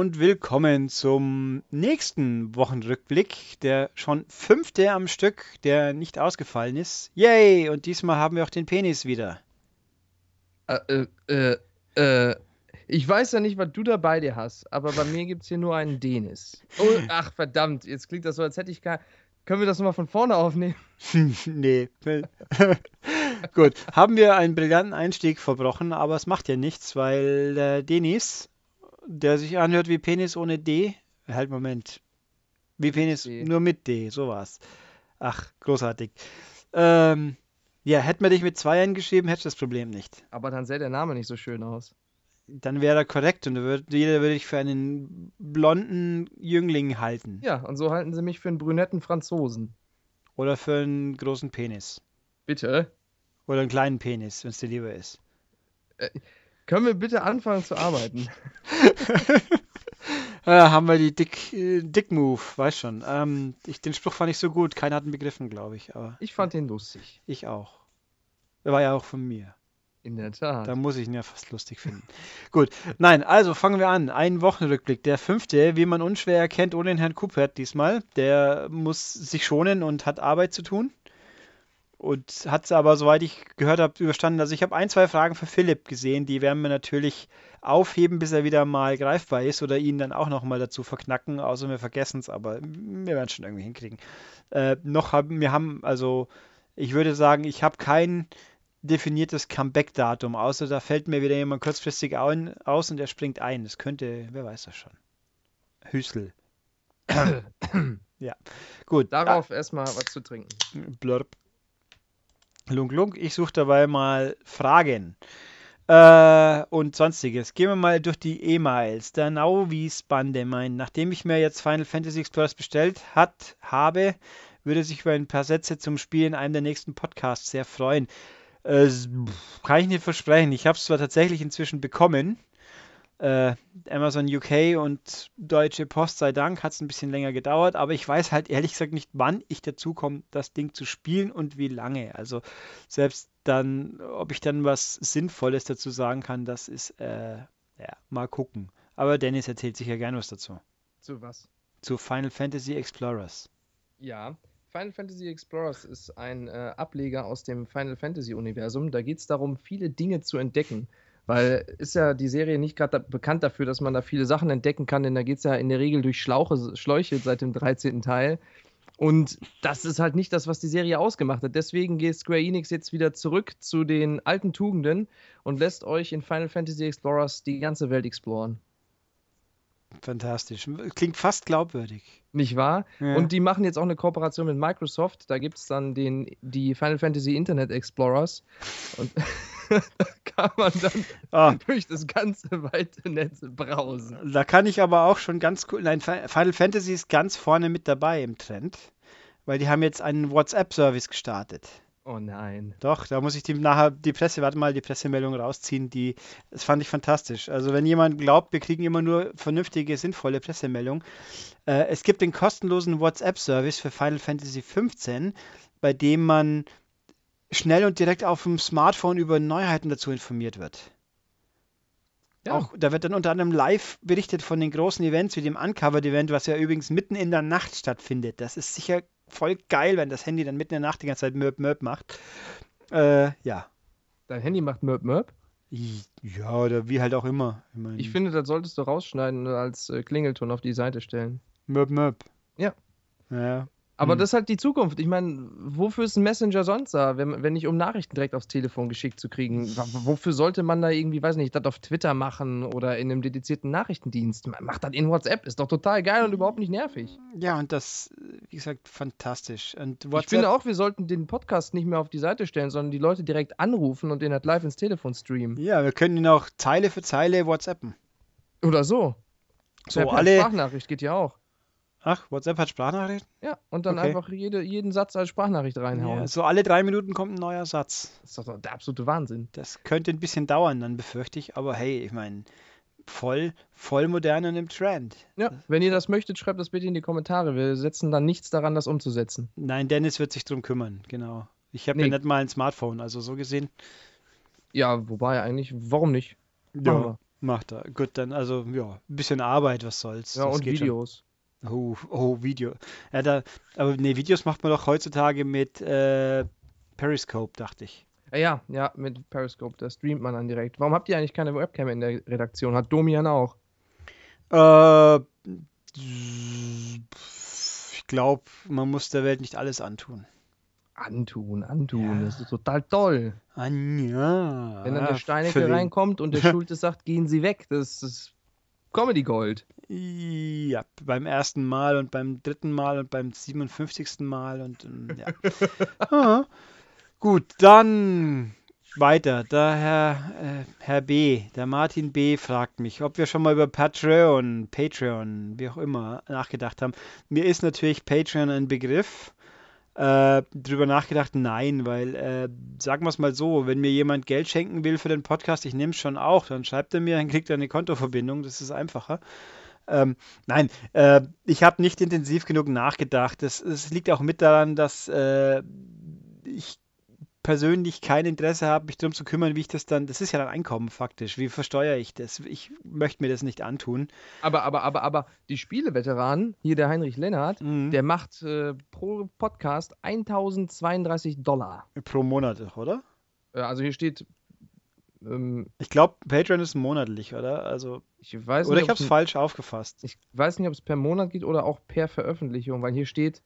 Und willkommen zum nächsten Wochenrückblick, der schon fünfte am Stück, der nicht ausgefallen ist. Yay! Und diesmal haben wir auch den Penis wieder. Äh, äh, äh, ich weiß ja nicht, was du da bei dir hast, aber bei mir gibt es hier nur einen Denis. Oh, ach, verdammt, jetzt klingt das so, als hätte ich gar. Können wir das nochmal von vorne aufnehmen? nee. Gut, haben wir einen brillanten Einstieg verbrochen, aber es macht ja nichts, weil der Denis der sich anhört wie Penis ohne D. Halt, Moment. Wie Penis D. nur mit D, so war's. Ach, großartig. Ähm, ja, hätten wir dich mit zwei N geschrieben, hättest du das Problem nicht. Aber dann sähe der Name nicht so schön aus. Dann wäre er korrekt und würd, jeder würde dich für einen blonden Jüngling halten. Ja, und so halten sie mich für einen brünetten Franzosen. Oder für einen großen Penis. Bitte? Oder einen kleinen Penis, wenn es dir lieber ist. Äh, können wir bitte anfangen zu arbeiten? ja, haben wir die Dick, äh, Dick Move, weiß schon. Ähm, ich, den Spruch fand ich so gut, keiner hat ihn begriffen, glaube ich. Aber ich fand ihn lustig. Ich auch. Er war ja auch von mir. In der Tat. Da muss ich ihn ja fast lustig finden. Gut, nein, also fangen wir an. Ein Wochenrückblick, der fünfte, wie man unschwer erkennt, ohne den Herrn Kupert diesmal. Der muss sich schonen und hat Arbeit zu tun und hat es aber, soweit ich gehört habe, überstanden. Also ich habe ein, zwei Fragen für Philipp gesehen, die werden wir natürlich aufheben, bis er wieder mal greifbar ist oder ihn dann auch nochmal dazu verknacken, außer wir vergessen es, aber wir werden es schon irgendwie hinkriegen. Äh, noch haben wir haben, also ich würde sagen, ich habe kein definiertes Comeback-Datum, außer da fällt mir wieder jemand kurzfristig ein, aus und er springt ein. Das könnte, wer weiß das schon. Hüsel. ja, gut. Darauf ah. erstmal was zu trinken. Blurp. Lunk, lunk. Ich suche dabei mal Fragen äh, und sonstiges. Gehen wir mal durch die E-Mails. Der Nauvis Bande meint, nachdem ich mir jetzt Final Fantasy Explorers bestellt hat, habe, würde sich über ein paar Sätze zum Spiel in einem der nächsten Podcasts sehr freuen. Äh, kann ich nicht versprechen. Ich habe es zwar tatsächlich inzwischen bekommen, äh, Amazon UK und Deutsche Post sei Dank hat es ein bisschen länger gedauert, aber ich weiß halt ehrlich gesagt nicht, wann ich dazu komme, das Ding zu spielen und wie lange. Also selbst dann, ob ich dann was Sinnvolles dazu sagen kann, das ist, äh, ja, mal gucken. Aber Dennis erzählt sicher gern was dazu. Zu was? Zu Final Fantasy Explorers. Ja, Final Fantasy Explorers ist ein äh, Ableger aus dem Final Fantasy Universum. Da geht es darum, viele Dinge zu entdecken. Weil ist ja die Serie nicht gerade da bekannt dafür, dass man da viele Sachen entdecken kann, denn da geht es ja in der Regel durch Schlauche, Schläuche seit dem 13. Teil. Und das ist halt nicht das, was die Serie ausgemacht hat. Deswegen geht Square Enix jetzt wieder zurück zu den alten Tugenden und lässt euch in Final Fantasy Explorers die ganze Welt exploren. Fantastisch. Klingt fast glaubwürdig. Nicht wahr? Ja. Und die machen jetzt auch eine Kooperation mit Microsoft. Da gibt es dann den, die Final Fantasy Internet Explorers. Und da kann man dann ah. durch das ganze weite Netz brausen. Da kann ich aber auch schon ganz cool. Nein, Final Fantasy ist ganz vorne mit dabei im Trend. Weil die haben jetzt einen WhatsApp-Service gestartet. Oh nein. Doch, da muss ich die nachher die Presse, warte mal, die Pressemeldung rausziehen. Die, das fand ich fantastisch. Also wenn jemand glaubt, wir kriegen immer nur vernünftige, sinnvolle Pressemeldungen. Äh, es gibt den kostenlosen WhatsApp-Service für Final Fantasy XV, bei dem man schnell und direkt auf dem Smartphone über Neuheiten dazu informiert wird. Ja. Auch, da wird dann unter anderem live berichtet von den großen Events wie dem Uncovered-Event, was ja übrigens mitten in der Nacht stattfindet. Das ist sicher voll geil, wenn das Handy dann mitten in der Nacht die ganze Zeit Möp Möp macht. Äh, ja. Dein Handy macht Möp Möp? Ja, oder wie halt auch immer. Ich, mein, ich finde, das solltest du rausschneiden und als äh, Klingelton auf die Seite stellen. Möp Möp. Ja. Ja, aber hm. das ist halt die Zukunft. Ich meine, wofür ist ein Messenger sonst da, wenn, wenn nicht um Nachrichten direkt aufs Telefon geschickt zu kriegen? Wofür sollte man da irgendwie, weiß nicht, das auf Twitter machen oder in einem dedizierten Nachrichtendienst? Macht das in WhatsApp, ist doch total geil und überhaupt nicht nervig. Ja, und das, wie gesagt, fantastisch. Und WhatsApp, ich finde auch, wir sollten den Podcast nicht mehr auf die Seite stellen, sondern die Leute direkt anrufen und den halt live ins Telefon streamen. Ja, wir können ihn auch Zeile für Zeile WhatsAppen. Oder so. So, alle. Sprachnachricht geht ja auch. Ach, WhatsApp hat Sprachnachrichten? Ja, und dann okay. einfach jede, jeden Satz als Sprachnachricht reinhauen. Ja, so alle drei Minuten kommt ein neuer Satz. Das ist doch der absolute Wahnsinn. Das könnte ein bisschen dauern, dann befürchte ich, aber hey, ich meine, voll, voll modern und im Trend. Ja, wenn ihr das möchtet, schreibt das bitte in die Kommentare. Wir setzen dann nichts daran, das umzusetzen. Nein, Dennis wird sich drum kümmern, genau. Ich habe nee. ja nicht mal ein Smartphone, also so gesehen. Ja, wobei eigentlich, warum nicht? Ja. Macht er. Gut, dann also, ja, ein bisschen Arbeit, was soll's. Ja, Das und geht schon. Oh, oh, Video. Ja, da, aber nee, Videos macht man doch heutzutage mit äh, Periscope, dachte ich. Ah, ja, ja, mit Periscope, da streamt man dann direkt. Warum habt ihr eigentlich keine Webcam in der Redaktion? Hat Domian auch. Äh, ich glaube, man muss der Welt nicht alles antun. Antun, antun, Ja. das ist total toll. Anja. Wenn dann der für Steinecke reinkommt und der Schulte sagt, gehen Sie weg, das ist Comedy Gold. Ja, beim ersten Mal und beim dritten Mal und beim 57. Mal und ja. Ah, Gut, dann weiter. Der Herr, äh, Herr B., der Martin B. fragt mich, ob wir schon mal über Patreon, Patreon, wie auch immer, nachgedacht haben. Mir ist natürlich Patreon ein Begriff. Äh, drüber nachgedacht, nein, weil, äh, sagen wir es mal so, wenn mir jemand Geld schenken will für den Podcast, ich nehme es schon auch, dann schreibt er mir, dann kriegt er eine Kontoverbindung, das ist einfacher. Ähm, nein, äh, ich habe nicht intensiv genug nachgedacht. Es, es liegt auch mit daran, dass äh, ich persönlich kein Interesse habe, mich darum zu kümmern, wie ich das dann, das ist ja dann Einkommen faktisch, wie versteuere ich das? Ich möchte mir das nicht antun. Aber, aber, aber, aber die Spieleveteranen, hier der Heinrich Lennart, Mhm. der macht äh, pro Podcast 1032 Dollar. Pro Monat, oder? Äh, also hier steht, ähm, Ich glaube, Patreon ist monatlich, oder? Also, ich weiß oder nicht, ich habe es falsch aufgefasst. ich weiß nicht, ob es per Monat geht oder auch per Veröffentlichung, weil hier steht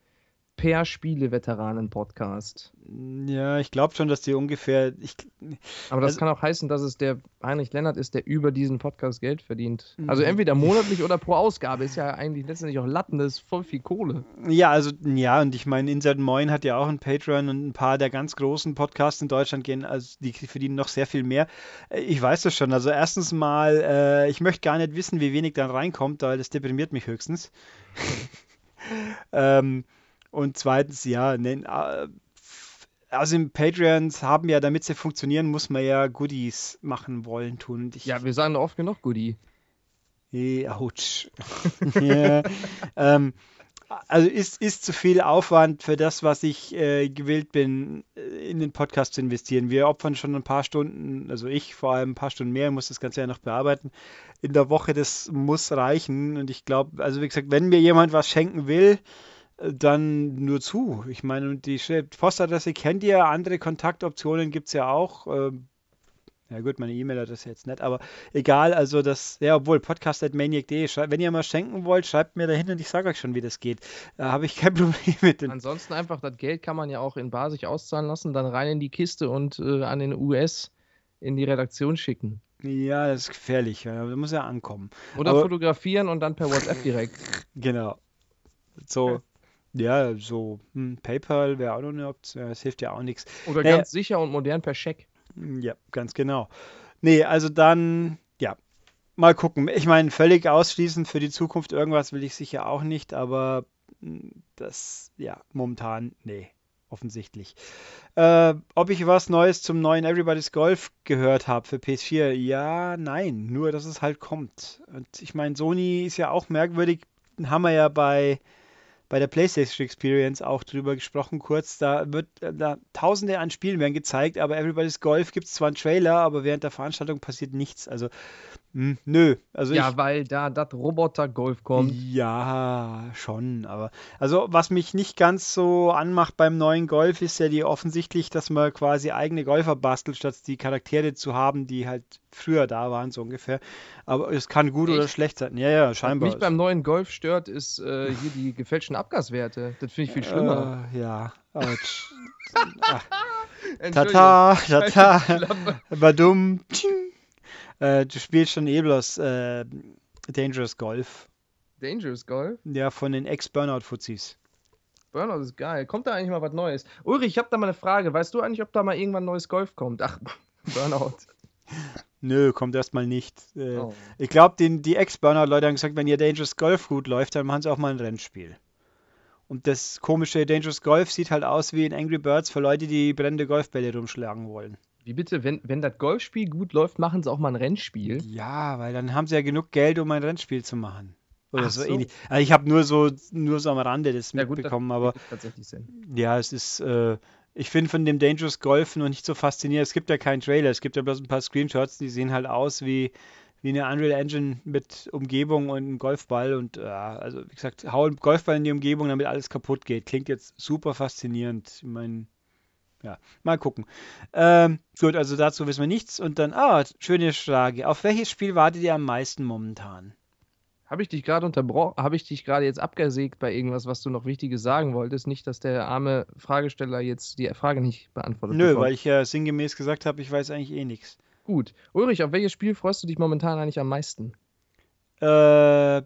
per Spieleveteranen-Podcast. Ja, ich glaube schon, dass die ungefähr, ich, Aber das Also- kann auch heißen, dass es der Heinrich Lennart ist, der über diesen Podcast Geld verdient. Mhm. Also entweder monatlich oder pro Ausgabe. Ist ja eigentlich letztendlich auch Latten, das ist voll viel Kohle. Ja, also, ja, und ich meine, Insert Moin hat ja auch ein Patreon und ein paar der ganz großen Podcasts in Deutschland gehen, also die verdienen noch sehr viel mehr. Äh, Ich weiß das schon. Also, erstens mal, äh, ich möchte gar nicht wissen, wie wenig dann reinkommt, weil das deprimiert mich höchstens. ähm, und zweitens, ja, ne, äh, also im Patreons haben ja, damit sie funktionieren, muss man ja Goodies machen wollen, tun. Ich, Ja, wir sagen oft genug Goodie. Autsch. ja, ähm, also ist, ist zu viel Aufwand für das, was ich äh, gewillt bin, äh, in den Podcast zu investieren. Wir opfern schon ein paar Stunden, also ich vor allem ein paar Stunden mehr, muss das Ganze ja noch bearbeiten. In der Woche, das muss reichen. Und ich glaube, also wie gesagt, wenn mir jemand was schenken will, äh, dann nur zu. Ich meine, und die Postadresse kennt ihr, andere Kontaktoptionen gibt es ja auch. ähm, ja gut, meine E-Mail-Adresse jetzt nicht, aber egal, also das, ja, obwohl podcast.maniac.de, wenn ihr mal schenken wollt, schreibt mir dahin und ich sage euch schon, wie das geht. Da habe ich kein Problem mit. Und, Ansonsten einfach, das Geld kann man ja auch in Bar sich auszahlen lassen, dann rein in die Kiste und äh, an den US in die Redaktion schicken. ja, das ist gefährlich, ja, das muss ja ankommen. Oder Aber- fotografieren und dann per WhatsApp direkt. Genau. So, ja, so hm, PayPal wäre auch noch eine Option, das hilft ja auch nichts. Oder Naja. ganz sicher und modern per Scheck. Ja, ganz genau. Nee, also dann, ja, mal gucken. Ich meine, völlig ausschließen für die Zukunft irgendwas will ich sicher auch nicht, aber mm, das, ja, momentan, nee, offensichtlich. Äh, ob ich was Neues zum neuen Everybody's Golf gehört habe für PS4? Ja, nein, nur dass es halt kommt. Und ich meine, Sony ist ja auch merkwürdig, haben wir ja bei bei der PlayStation Experience auch drüber gesprochen kurz. Da wird äh, da tausende an Spielen werden gezeigt, aber Everybody's Golf gibt es zwar einen Trailer, aber während der Veranstaltung passiert nichts. Also, hm, nö. Also Ja, ich, weil da das Roboter-Golf kommt. ja, schon, aber also was mich nicht ganz so anmacht beim neuen Golf ist ja die offensichtlich, dass man quasi eigene Golfer bastelt, statt die Charaktere zu haben, die halt früher da waren, so ungefähr. Aber es kann gut oder Echt? schlecht sein. Ja, ja, Was scheinbar. mich beim neuen Golf stört, ist äh, hier die gefälschten Abgaswerte. Das finde ich viel schlimmer. Äh, ja. Autsch. Entschuldigung. Tata, tata, badum, tsching. Äh, du spielst schon eh bloß äh, Dangerous Golf. Dangerous Golf. Ja, von den Ex-Burnout-Fuzis. Burnout ist geil. Kommt da eigentlich mal was Neues? Ulrich, ich habe da mal eine Frage. Weißt du eigentlich, ob da mal irgendwann neues Golf kommt? Ach, Burnout. Nö, kommt erstmal nicht. Äh, Oh. Ich glaube, die Ex-Burnout-Leute haben gesagt, wenn ihr Dangerous Golf gut läuft, dann machen sie auch mal ein Rennspiel. Und das komische Dangerous Golf sieht halt aus wie in Angry Birds für Leute, die brennende Golfbälle rumschlagen wollen. Wie bitte, wenn, wenn das Golfspiel gut läuft, machen sie auch mal ein Rennspiel? Ja, weil dann haben sie ja genug Geld, um ein Rennspiel zu machen. Oder Ach so, so. ähnlich. Also ich habe nur so, nur so am Rande das Ja, gut, das mitbekommen, aber tatsächlich Sinn. ja, es ist, äh, ich finde von dem Dangerous Golf noch nicht so faszinierend. Es gibt ja keinen Trailer, es gibt ja bloß ein paar Screenshots, die sehen halt aus wie, wie eine Unreal Engine mit Umgebung und einem Golfball und ja, also wie gesagt, hau einen Golfball in die Umgebung, damit alles kaputt geht. Klingt jetzt super faszinierend. Ich meine, ja, mal gucken. Ähm, gut, also dazu wissen wir nichts. Und dann, ah, schöne Frage. Auf welches Spiel wartet ihr am meisten momentan? Habe ich dich gerade unterbrochen? Habe ich dich gerade jetzt abgesägt bei irgendwas, was du noch Wichtiges sagen wolltest? Nicht, dass der arme Fragesteller jetzt die Frage nicht beantwortet Nö, bekommt. weil ich ja sinngemäß gesagt habe, ich weiß eigentlich eh nichts. Gut. Ulrich, auf welches Spiel freust du dich momentan eigentlich am meisten? Äh,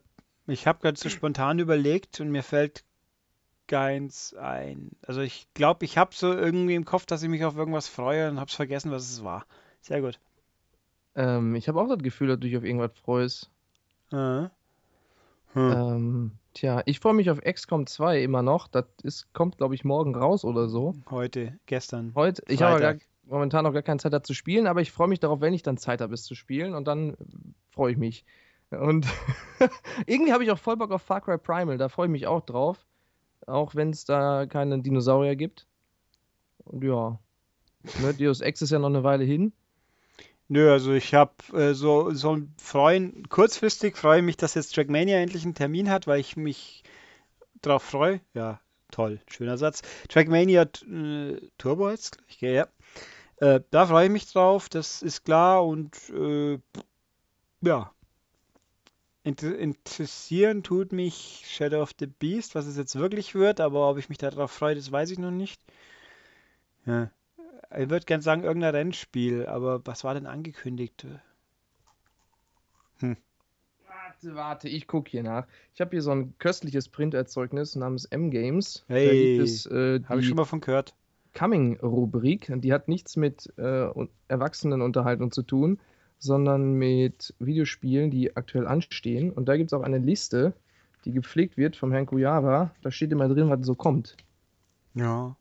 ich habe gerade so spontan überlegt und mir fällt keins ein. Also ich glaube, ich habe so irgendwie im Kopf, dass ich mich auf irgendwas freue und habe es vergessen, was es war. Sehr gut. Ähm, ich habe auch das Gefühl, dass du dich auf irgendwas freust. Äh. Hm. Ähm, tja, ich freue mich auf XCOM 2 immer noch. Das ist, kommt, glaube ich, morgen raus oder so. Heute, gestern. Heute. Ich habe momentan noch gar keine Zeit, da zu spielen, aber ich freue mich darauf, wenn ich dann Zeit habe, es zu spielen und dann freue ich mich. Und irgendwie habe ich auch voll Bock auf Far Cry Primal, da freue ich mich auch drauf auch wenn es da keine Dinosaurier gibt. Und ja, ne, Deus Ex ist ja noch eine Weile hin. Nö, also ich habe äh, so, so Freuen, kurzfristig freue ich mich, dass jetzt Trackmania endlich einen Termin hat, weil ich mich drauf freue. Ja, toll, schöner Satz. Trackmania äh, Turbo jetzt, ich gehe, ja. Äh, da freue ich mich drauf, das ist klar und äh, ja, interessieren tut mich Shadow of the Beast, was es jetzt wirklich wird, aber ob ich mich darauf freue, das weiß ich noch nicht. Ja. Ich würde gerne sagen, irgendein Rennspiel, aber was war denn angekündigt? Hm. Warte, warte, ich gucke hier nach. Ich habe hier so ein köstliches Printerzeugnis namens M-Games. Hey, äh, habe ich schon mal von gehört. Coming-Rubrik. Die hat nichts mit äh, Erwachsenenunterhaltung zu tun sondern mit Videospielen, die aktuell anstehen. Und da gibt es auch eine Liste, die gepflegt wird vom Herrn Kujava. Da steht immer drin, was so kommt. Ja.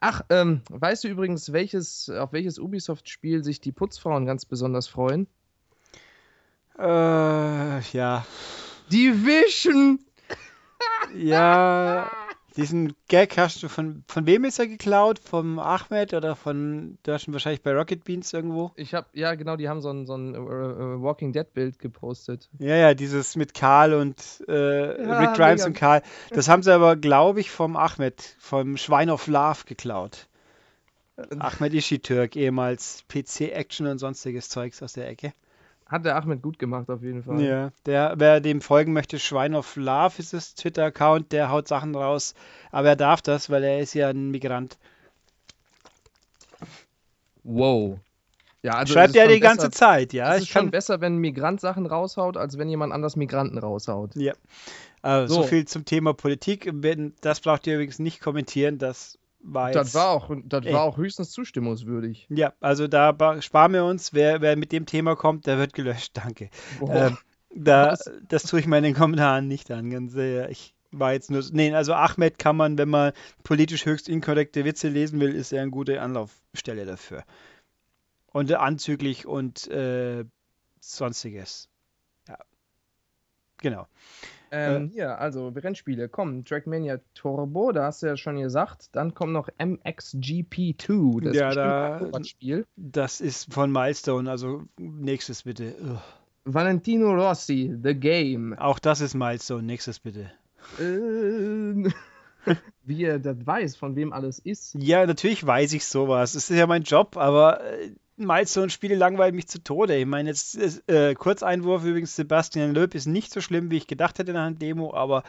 Ach, ähm, weißt du übrigens, welches, auf welches Ubisoft-Spiel sich die Putzfrauen ganz besonders freuen? Äh, ja. Division! ja, diesen Gag hast du von, von wem ist er geklaut? Vom Ahmed oder von, du hast ihn wahrscheinlich bei Rocket Beans irgendwo? Ich hab, ja genau, die haben so ein, so ein uh, Walking Dead Bild gepostet. Ja, ja, dieses mit Karl und äh, ja, Rick Grimes mega. und Karl. Das haben sie aber, glaube ich, vom Ahmed, vom Schwein of Love geklaut. Ahmed Ishitürk, ehemals PC-Action und sonstiges Zeugs aus der Ecke. Hat der Ahmed gut gemacht, auf jeden Fall. Ja, der, wer dem folgen möchte, Schwein of Love ist das Twitter-Account, der haut Sachen raus. Aber er darf das, weil er ist ja ein Migrant. Wow. Ja, also Schreibt er die besser, ganze Zeit, ja. Es ist schon besser, wenn ein Migrant Sachen raushaut, als wenn jemand anders Migranten raushaut. Ja. Also so. so viel zum Thema Politik. Das braucht ihr übrigens nicht kommentieren. Das war das war auch, das war auch höchstens zustimmungswürdig. Ja, also da sparen wir uns. Wer, wer mit dem Thema kommt, der wird gelöscht. Danke. Ähm, da, das tue ich mir in den Kommentaren nicht an. Ganz sehr. Ich war jetzt nur. Nee, also Ahmed kann man, wenn man politisch höchst inkorrekte Witze lesen will, ist er eine gute Anlaufstelle dafür. Und anzüglich und äh, sonstiges. Ja. Genau. Ähm, ja, also Rennspiele. Komm, Trackmania Turbo, da hast du ja schon gesagt. Dann kommt noch MXGP2. Das ja, da, Spiel. Das ist von Milestone, also nächstes bitte. Ugh. Valentino Rossi, The Game. Auch das ist Milestone, nächstes bitte. Ähm, wie er das weiß, von wem alles ist. Ja, natürlich weiß ich sowas. Es ist ja mein Job, aber äh, Milestone-Spiele langweilen mich zu Tode. Ich meine, jetzt ist, äh, Kurzeinwurf übrigens, Sebastian Löb ist nicht so schlimm, wie ich gedacht hätte in der Demo, aber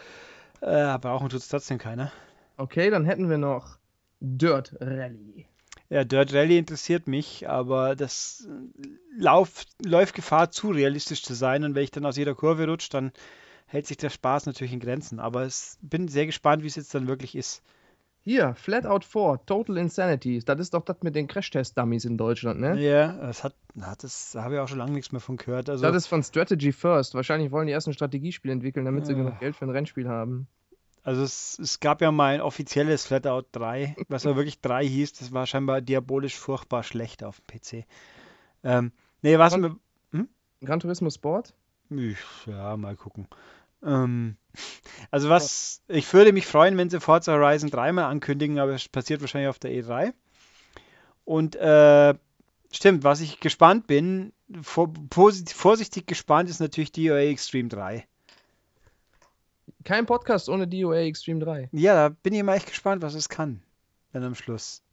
äh, brauchen tut es trotzdem keiner. Okay, dann hätten wir noch Dirt Rally. Ja, Dirt Rally interessiert mich, aber das Lauf, läuft Gefahr, zu realistisch zu sein. Und wenn ich dann aus jeder Kurve rutsche, dann hält sich der Spaß natürlich in Grenzen. Aber ich bin sehr gespannt, wie es jetzt dann wirklich ist. Hier, Flatout 4, Total Insanity. Das ist doch das mit den Crash-Test-Dummies in Deutschland, ne? Ja, das hat, das habe ich auch schon lange nichts mehr von gehört. Also, das ist von Strategy First. Wahrscheinlich wollen die erst ein Strategiespiel entwickeln, damit sie genug Geld für ein Rennspiel haben. Also es, es gab ja mal ein offizielles Flatout 3, was aber wirklich 3 hieß. Das war scheinbar diabolisch furchtbar schlecht auf dem PC. Ähm, nee, was Gran, hm? Gran Turismo Sport? Ja, mal gucken. Ähm, also was, ich würde mich freuen, wenn sie Forza Horizon 3 mal ankündigen, aber es passiert wahrscheinlich auf der E3. Und äh, stimmt, was ich gespannt bin, vor, vorsichtig gespannt ist natürlich DOA Extreme 3. Kein Podcast ohne DOA Extreme 3. Ja, da bin ich mal echt gespannt, was es kann. Dann am Schluss.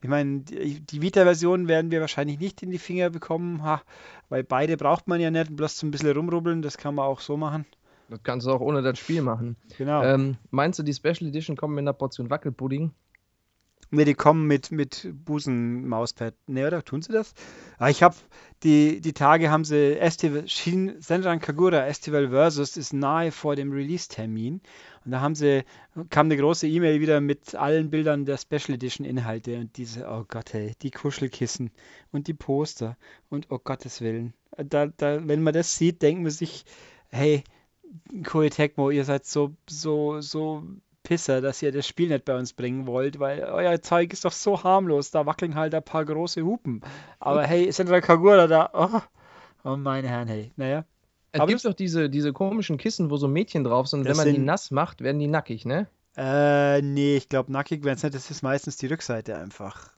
Ich meine, die, die Vita-Version werden wir wahrscheinlich nicht in die Finger bekommen, ha, weil beide braucht man ja nicht, bloß ein bisschen rumrubbeln, das kann man auch so machen. Das kannst du auch ohne das Spiel machen. Genau. Ähm, meinst du, die Special Edition kommen mit einer Portion Wackelpudding? Ne, die kommen mit, mit Busen-Mauspad. Ne, oder? Tun sie das? Ah, ich habe die, die Tage haben sie Estival, Shin Senran Kagura Estival Versus ist nahe vor dem Release-Termin. Und da haben sie, kam eine große E-Mail wieder mit allen Bildern der Special Edition Inhalte und diese, oh Gott, hey, die Kuschelkissen und die Poster und oh Gottes Willen. Da, da, wenn man das sieht, denkt man sich, hey, Koei Tecmo, ihr seid so, so, so Pisser, dass ihr das Spiel nicht bei uns bringen wollt, weil euer Zeug ist doch so harmlos. Da wackeln halt ein paar große Hupen. Aber hey, Sandra Kagura da, oh, oh meine Herren, hey, naja. Es Aber gibt doch diese, diese komischen Kissen, wo so Mädchen drauf sind und wenn man die sind- nass macht, werden die nackig, ne? Äh, nee, ich glaube, nackig werden es nicht. Das ist meistens die Rückseite einfach.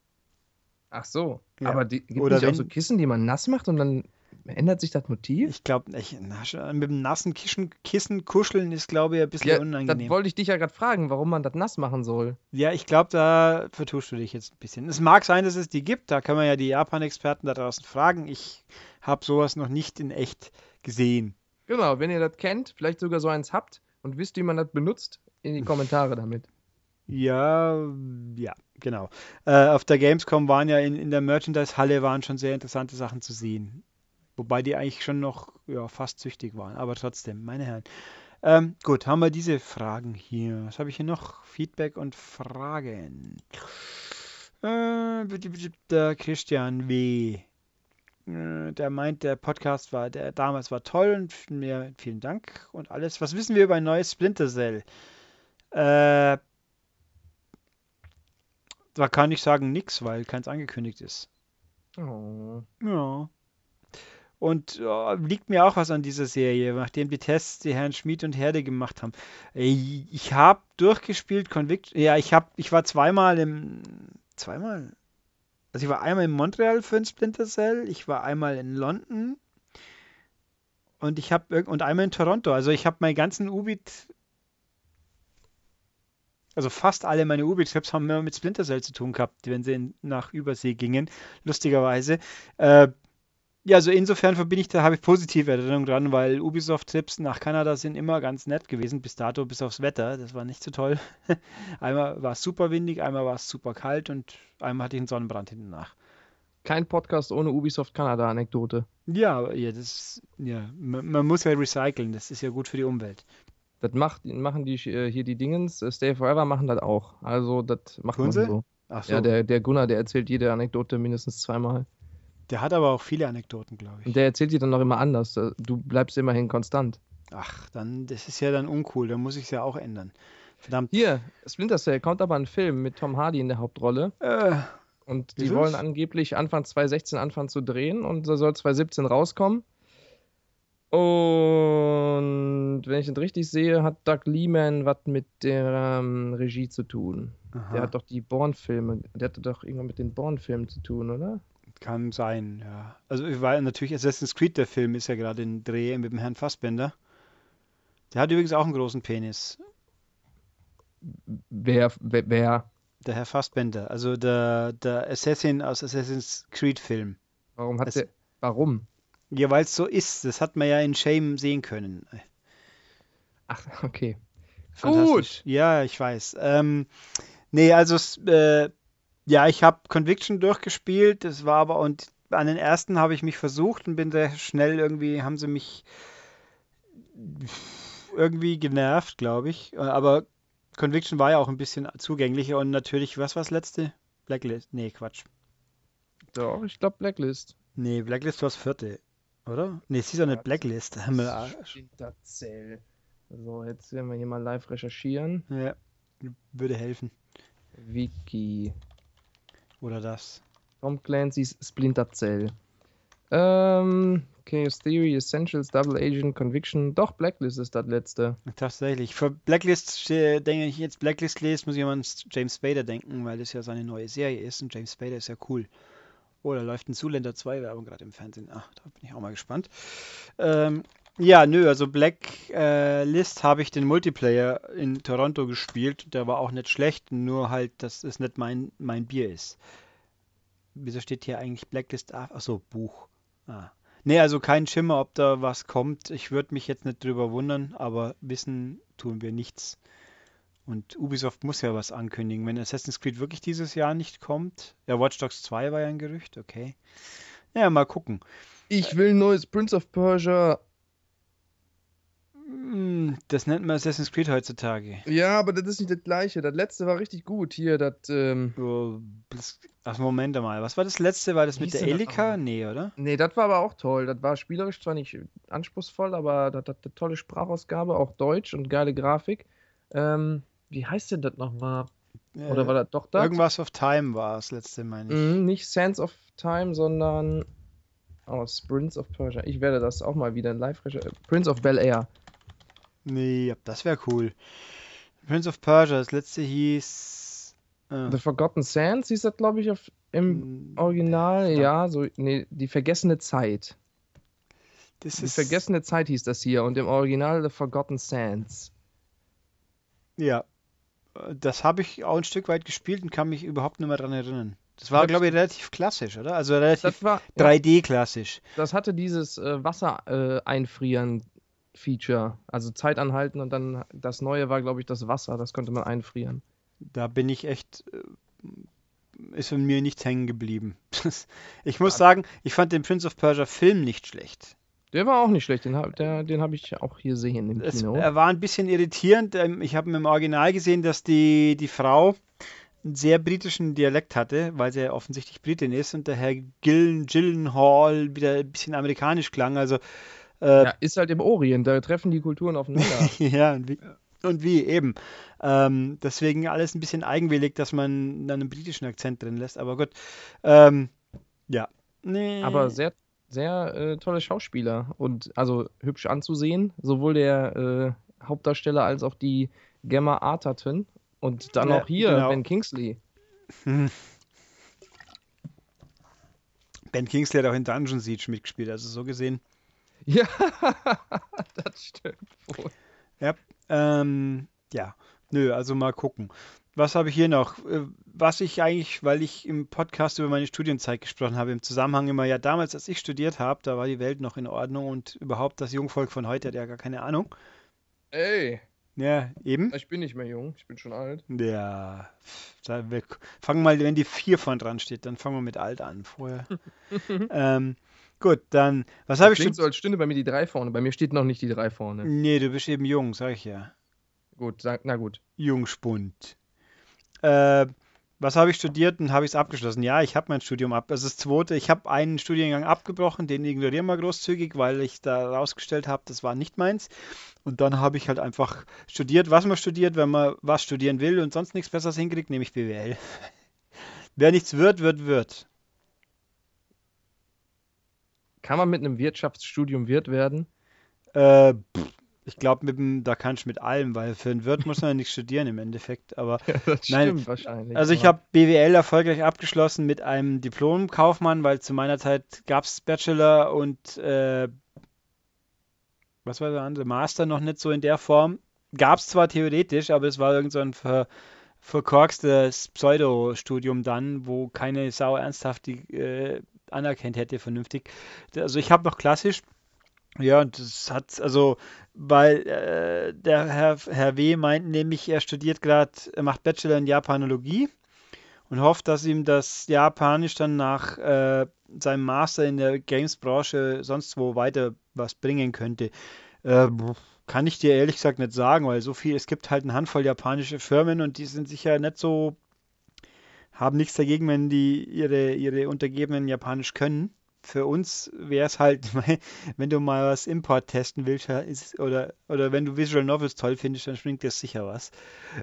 Ach so. Ja. Aber die, gibt Oder nicht auch wenn- so Kissen, die man nass macht und dann ändert sich das Motiv? Ich glaube, mit dem nassen Kissen, Kissen kuscheln ist, glaube ich, ein bisschen Ja, das unangenehm. wollte ich dich ja gerade fragen, warum man das nass machen soll. Ja, ich glaube, da vertust du dich jetzt ein bisschen. Es mag sein, dass es die gibt. Da kann man ja die Japan-Experten da draußen fragen. Ich habe sowas noch nicht in echt gesehen. Genau, wenn ihr das kennt, vielleicht sogar so eins habt und wisst, wie man das benutzt, in die Kommentare damit. Ja, ja, genau. Äh, auf der Gamescom waren ja in, in der Merchandise-Halle waren schon sehr interessante Sachen zu sehen. Wobei die eigentlich schon noch ja, fast süchtig waren. Aber trotzdem, meine Herren. Ähm, gut, haben wir diese Fragen hier. Was habe ich hier noch? Feedback und Fragen. Äh, bitte, bitte, der Christian W. Äh, Der meint, der Podcast war, der damals war toll und mir vielen Dank und alles. Was wissen wir über ein neues Splinter Cell? Äh, da kann ich sagen nix, weil keins angekündigt ist. Oh. Ja. Und ja, liegt mir auch was an dieser Serie, nachdem die Tests die Herrn Schmid und Herde gemacht haben. Ich habe durchgespielt Convict. Ja, ich habe, ich war zweimal im, zweimal. Also ich war einmal in Montreal für ein Splinter Cell, ich war einmal in London und ich habe und einmal in Toronto. Also ich habe meinen ganzen Ubit, also fast alle meine Ubit-Trips haben immer mit Splinter Cell zu tun gehabt, wenn sie in, nach Übersee gingen, lustigerweise. Äh, ja, also insofern verbinde ich da, habe ich positive Erinnerungen dran, weil Ubisoft-Trips nach Kanada sind immer ganz nett gewesen, bis dato, bis aufs Wetter. Das war nicht so toll. Einmal war es super windig, einmal war es super kalt und einmal hatte ich einen Sonnenbrand hinten nach. Kein Podcast ohne Ubisoft Kanada-Anekdote. Ja, aber ja, das, ja, man, man muss ja recyceln, das ist ja gut für die Umwelt. Das macht, machen die äh, hier die Dingens, äh, Stay Forever machen das auch. Also das macht Tun man sie? so. Ach so, Ja, der, der Gunnar, der erzählt jede Anekdote mindestens zweimal. Hat aber auch viele Anekdoten, glaube Und ich. der erzählt die dann noch immer anders. Äh, Du bleibst immerhin konstant. Ach, dann, das ist ja dann uncool, dann muss ich es ja auch ändern. Verdammt. Hier, Splinter Cell kommt aber ein Film mit Tom Hardy in der Hauptrolle. Äh, Und die wollen angeblich Anfang 2016 anfangen zu drehen und da soll 2017 rauskommen. Und wenn ich das richtig sehe, hat Doug Liman was mit der ähm, Regie zu tun. Der aha. hat doch die Bourne-Filme, der hatte doch irgendwas mit den Bourne-Filmen zu tun, oder? Kann sein, ja. Also war natürlich Assassin's Creed, der Film ist ja gerade in Dreh mit dem Herrn Fassbender. Der hat übrigens auch einen großen Penis, Wer, wer, wer der Herr Fassbender, also der, der Assassin aus Assassin's Creed Film. warum hat Es- der, warum? Ja, weil es so ist, das hat man ja in Shame sehen können. Ach, okay. Fantastisch. Ja, ich weiß. Ähm, nee, also äh, ja, ich habe Conviction durchgespielt, das war aber und an den ersten habe ich mich versucht und bin sehr schnell irgendwie, haben sie mich irgendwie genervt, glaube ich. Aber Conviction war ja auch ein bisschen zugänglicher und natürlich, was war das letzte? Blacklist? Nee, Quatsch. Doch, ich glaube Blacklist. Nee, Blacklist war das vierte, oder? Nee, es ist ja nicht Blacklist. Himmel, Arsch. Splinter Cell. So, jetzt werden wir hier mal live recherchieren. Ja, würde helfen. Wiki. Oder das. Tom Clancy's Splinter Cell. Ähm, Chaos Theory, Essentials, Double Agent, Conviction. Doch, Blacklist ist das letzte. Tatsächlich. Für Blacklist, äh, denke ich, jetzt Blacklist lese, muss ich an James Spader denken, weil das ja seine neue Serie ist und James Spader ist ja cool. Oh, da läuft ein Zuländer 2 Werbung gerade im Fernsehen. Ach, da bin ich auch mal gespannt. Ähm, ja, nö, also Black äh, habe ich den Multiplayer in Toronto gespielt. Der war auch nicht schlecht, nur halt, dass es nicht mein, mein Bier ist. Wieso steht hier eigentlich Blacklist? Achso, Buch. Ah. Nee, also kein Schimmer, ob da was kommt. Ich würde mich jetzt nicht drüber wundern, aber wissen tun wir nichts. Und Ubisoft muss ja was ankündigen. Wenn Assassin's Creed wirklich dieses Jahr nicht kommt. Ja, Watch Dogs 2 war ja ein Gerücht, okay. Ja, mal gucken. Ich will ein neues Prince of Persia. Hm, das nennt man Assassin's Creed heutzutage. Ja, aber das ist nicht das gleiche. Das letzte war richtig gut. Hier, das. Ähm... Ach, Moment mal. Was war das letzte? War das mit der Elika? Nee, oder? Nee, das war aber auch toll. Das war spielerisch zwar nicht anspruchsvoll, aber das hat eine tolle Sprachausgabe, auch Deutsch und geile Grafik. Ähm, wie heißt denn das nochmal? Oder äh, war das doch das? Irgendwas of Time war das letzte, meine ich. Mm, nicht Sands of Time, sondern oh, Prince of Persia. Ich werde das auch mal wieder in live Prince of Bel Air. Nee, das wäre cool. Prince of Persia, das letzte hieß. Äh, The Forgotten Sands hieß das, glaube ich, auf, im mm, Original. Ja. ja, so, nee, die vergessene Zeit. Das die vergessene Zeit hieß das hier und im Original The Forgotten Sands. Ja, das habe ich auch ein Stück weit gespielt und kann mich überhaupt nicht mehr daran erinnern. Das war, glaube ich, relativ klassisch, oder? Also relativ 3D-klassisch. Das hatte dieses äh, Wasser äh, einfrieren Feature. Also Zeit anhalten und dann das neue war, glaube ich, das Wasser. Das konnte man einfrieren. Da bin ich echt. Äh, ist von mir nichts hängen geblieben. ich muss ja. sagen, ich fand den Prince of Persia Film nicht schlecht. Der war auch nicht schlecht, den, den habe ich auch hier sehen im es, Kino. Er war ein bisschen irritierend. Ähm, ich habe im Original gesehen, dass die, die Frau einen sehr britischen Dialekt hatte, weil sie ja offensichtlich Britin ist und der Herr Gillen, Gillenhall wieder ein bisschen amerikanisch klang. Also äh, ja, ist halt im Orient, da treffen die Kulturen aufeinander. ja, und wie, und wie eben. Ähm, deswegen alles ein bisschen eigenwillig, dass man dann einen britischen Akzent drin lässt, aber gut. Ähm, ja. Nee. Aber sehr, sehr äh, tolle Schauspieler und also hübsch anzusehen, sowohl der äh, Hauptdarsteller als auch die Gemma Arterton und dann ja, auch hier genau. Ben Kingsley. Ben Kingsley hat auch in Dungeon Siege mitgespielt, also so gesehen. Ja, das stimmt wohl. Ja, ähm, ja, nö, also mal gucken. Was habe ich hier noch? Äh, was ich eigentlich, weil ich im Podcast über meine Studienzeit gesprochen habe, im Zusammenhang immer, ja, damals, als ich studiert habe, da war die Welt noch in Ordnung und überhaupt das Jungvolk von heute hat ja gar keine Ahnung. Ey. Ja, eben. Ich bin nicht mehr jung, ich bin schon alt. Ja, wir fangen mal, wenn die 4 von dran steht, dann fangen wir mit alt an vorher. ähm, Gut, dann, was habe ich schon. so, als stünde bei mir die 3 vorne. Bei mir steht noch nicht die 3 vorne. Nee, du bist eben jung, sag ich ja. Gut, sag, na gut. Jungspund. Äh, was habe ich studiert und habe ich es abgeschlossen? Ja, ich habe mein Studium ab. Das ist das zweite. Ich habe einen Studiengang abgebrochen, den ignorieren wir großzügig, weil ich da rausgestellt habe, das war nicht meins. Und dann habe ich halt einfach studiert, was man studiert, wenn man was studieren will und sonst nichts Besseres hinkriegt, nämlich BWL. Wer nichts wird, wird, wird. Kann man mit einem Wirtschaftsstudium Wirt werden? Äh, ich glaube, da kannst du mit allem, weil für einen Wirt muss man ja nicht studieren im Endeffekt. Aber ja, das nein, stimmt wahrscheinlich. Also ich habe BWL erfolgreich abgeschlossen mit einem Diplom-Kaufmann, weil zu meiner Zeit gab es Bachelor und äh, was war der andere? Master noch nicht so in der Form. Gab es zwar theoretisch, aber es war irgend so ein ver, verkorkstes Pseudo-Studium dann, wo keine Sau ernsthaft die äh, anerkennt hätte, vernünftig. Also ich habe noch klassisch, ja, und das hat, also, weil äh, der Herr, Herr W. meint nämlich, er studiert gerade, er macht Bachelor in Japanologie und hofft, dass ihm das Japanisch dann nach äh, seinem Master in der Games-Branche sonst wo weiter was bringen könnte. Äh, kann ich dir ehrlich gesagt nicht sagen, weil so viel, es gibt halt eine Handvoll japanische Firmen und die sind sicher nicht so haben nichts dagegen, wenn die ihre, ihre Untergebenen Japanisch können. Für uns wäre es halt, wenn du mal was Import testen willst, oder, oder wenn du Visual Novels toll findest, dann springt dir sicher was.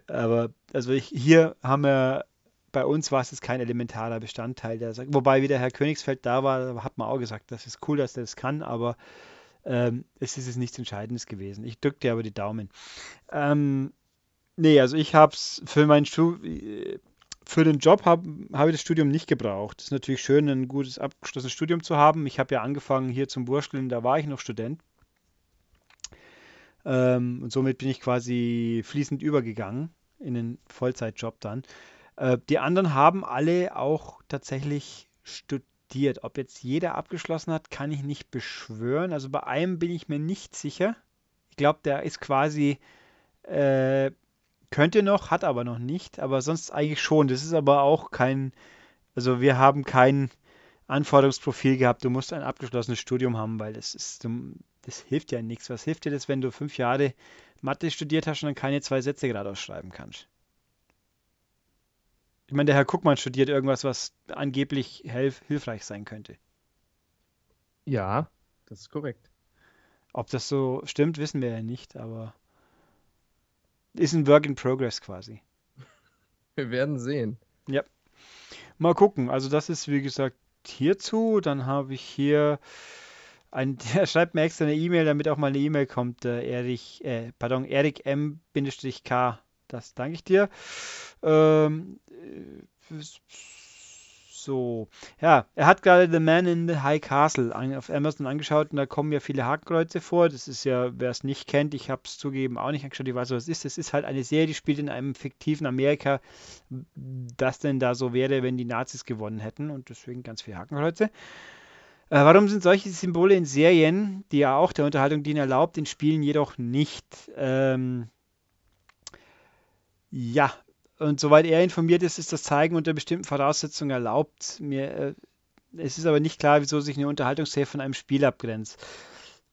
Aber also ich, hier haben wir, bei uns war es jetzt kein elementarer Bestandteil. Der, wobei wieder Herr Königsfeld da war, hat man auch gesagt, das ist cool, dass der das kann, aber ähm, es ist jetzt nichts Entscheidendes gewesen. Ich drücke dir aber die Daumen. Ähm, nee, also ich habe es für mein Studium für den Job habe hab ich das Studium nicht gebraucht. Es ist natürlich schön, ein gutes abgeschlossenes Studium zu haben. Ich habe ja angefangen hier zum Wursteln, da war ich noch Student. Ähm, und somit bin ich quasi fließend übergegangen in den Vollzeitjob dann. Äh, die anderen haben alle auch tatsächlich studiert. Ob jetzt jeder abgeschlossen hat, kann ich nicht beschwören. Also bei einem bin ich mir nicht sicher. Ich glaube, der ist quasi, äh, könnte noch, hat aber noch nicht, aber sonst eigentlich schon. Das ist aber auch kein, also wir haben kein Anforderungsprofil gehabt, du musst ein abgeschlossenes Studium haben, weil das ist, das hilft ja nichts. Was hilft dir das, wenn du fünf Jahre Mathe studiert hast und dann keine zwei Sätze geradeaus schreiben kannst? Ich meine, der Herr Guckmann studiert irgendwas, was angeblich hilf hilfreich sein könnte. Ja, das ist korrekt. Ob das so stimmt, wissen wir ja nicht, aber ist ein Work in Progress quasi. Wir werden sehen. Ja. Mal gucken. Also das ist, wie gesagt, hierzu. Dann habe ich hier ein, der schreibt mir extra eine E-Mail, damit auch mal eine E-Mail kommt. Äh, Erich, äh, pardon, Erik M-K. Das danke ich dir. Ähm, äh, so, ja, er hat gerade The Man in the High Castle auf Amazon angeschaut und da kommen ja viele Hakenkreuze vor. Das ist ja, wer es nicht kennt, ich habe es zugegeben auch nicht angeschaut, ich weiß, was es ist. Es ist halt eine Serie, die spielt in einem fiktiven Amerika, das denn da so wäre, wenn die Nazis gewonnen hätten und deswegen ganz viele Hakenkreuze. Äh, warum sind solche Symbole in Serien, die ja auch der Unterhaltung dienen, erlaubt, in Spielen jedoch nicht? Ähm, ja, und soweit er informiert ist, ist das Zeigen unter bestimmten Voraussetzungen erlaubt. Mir, äh, es ist aber nicht klar, wieso sich eine Unterhaltungshilfe von einem Spiel abgrenzt.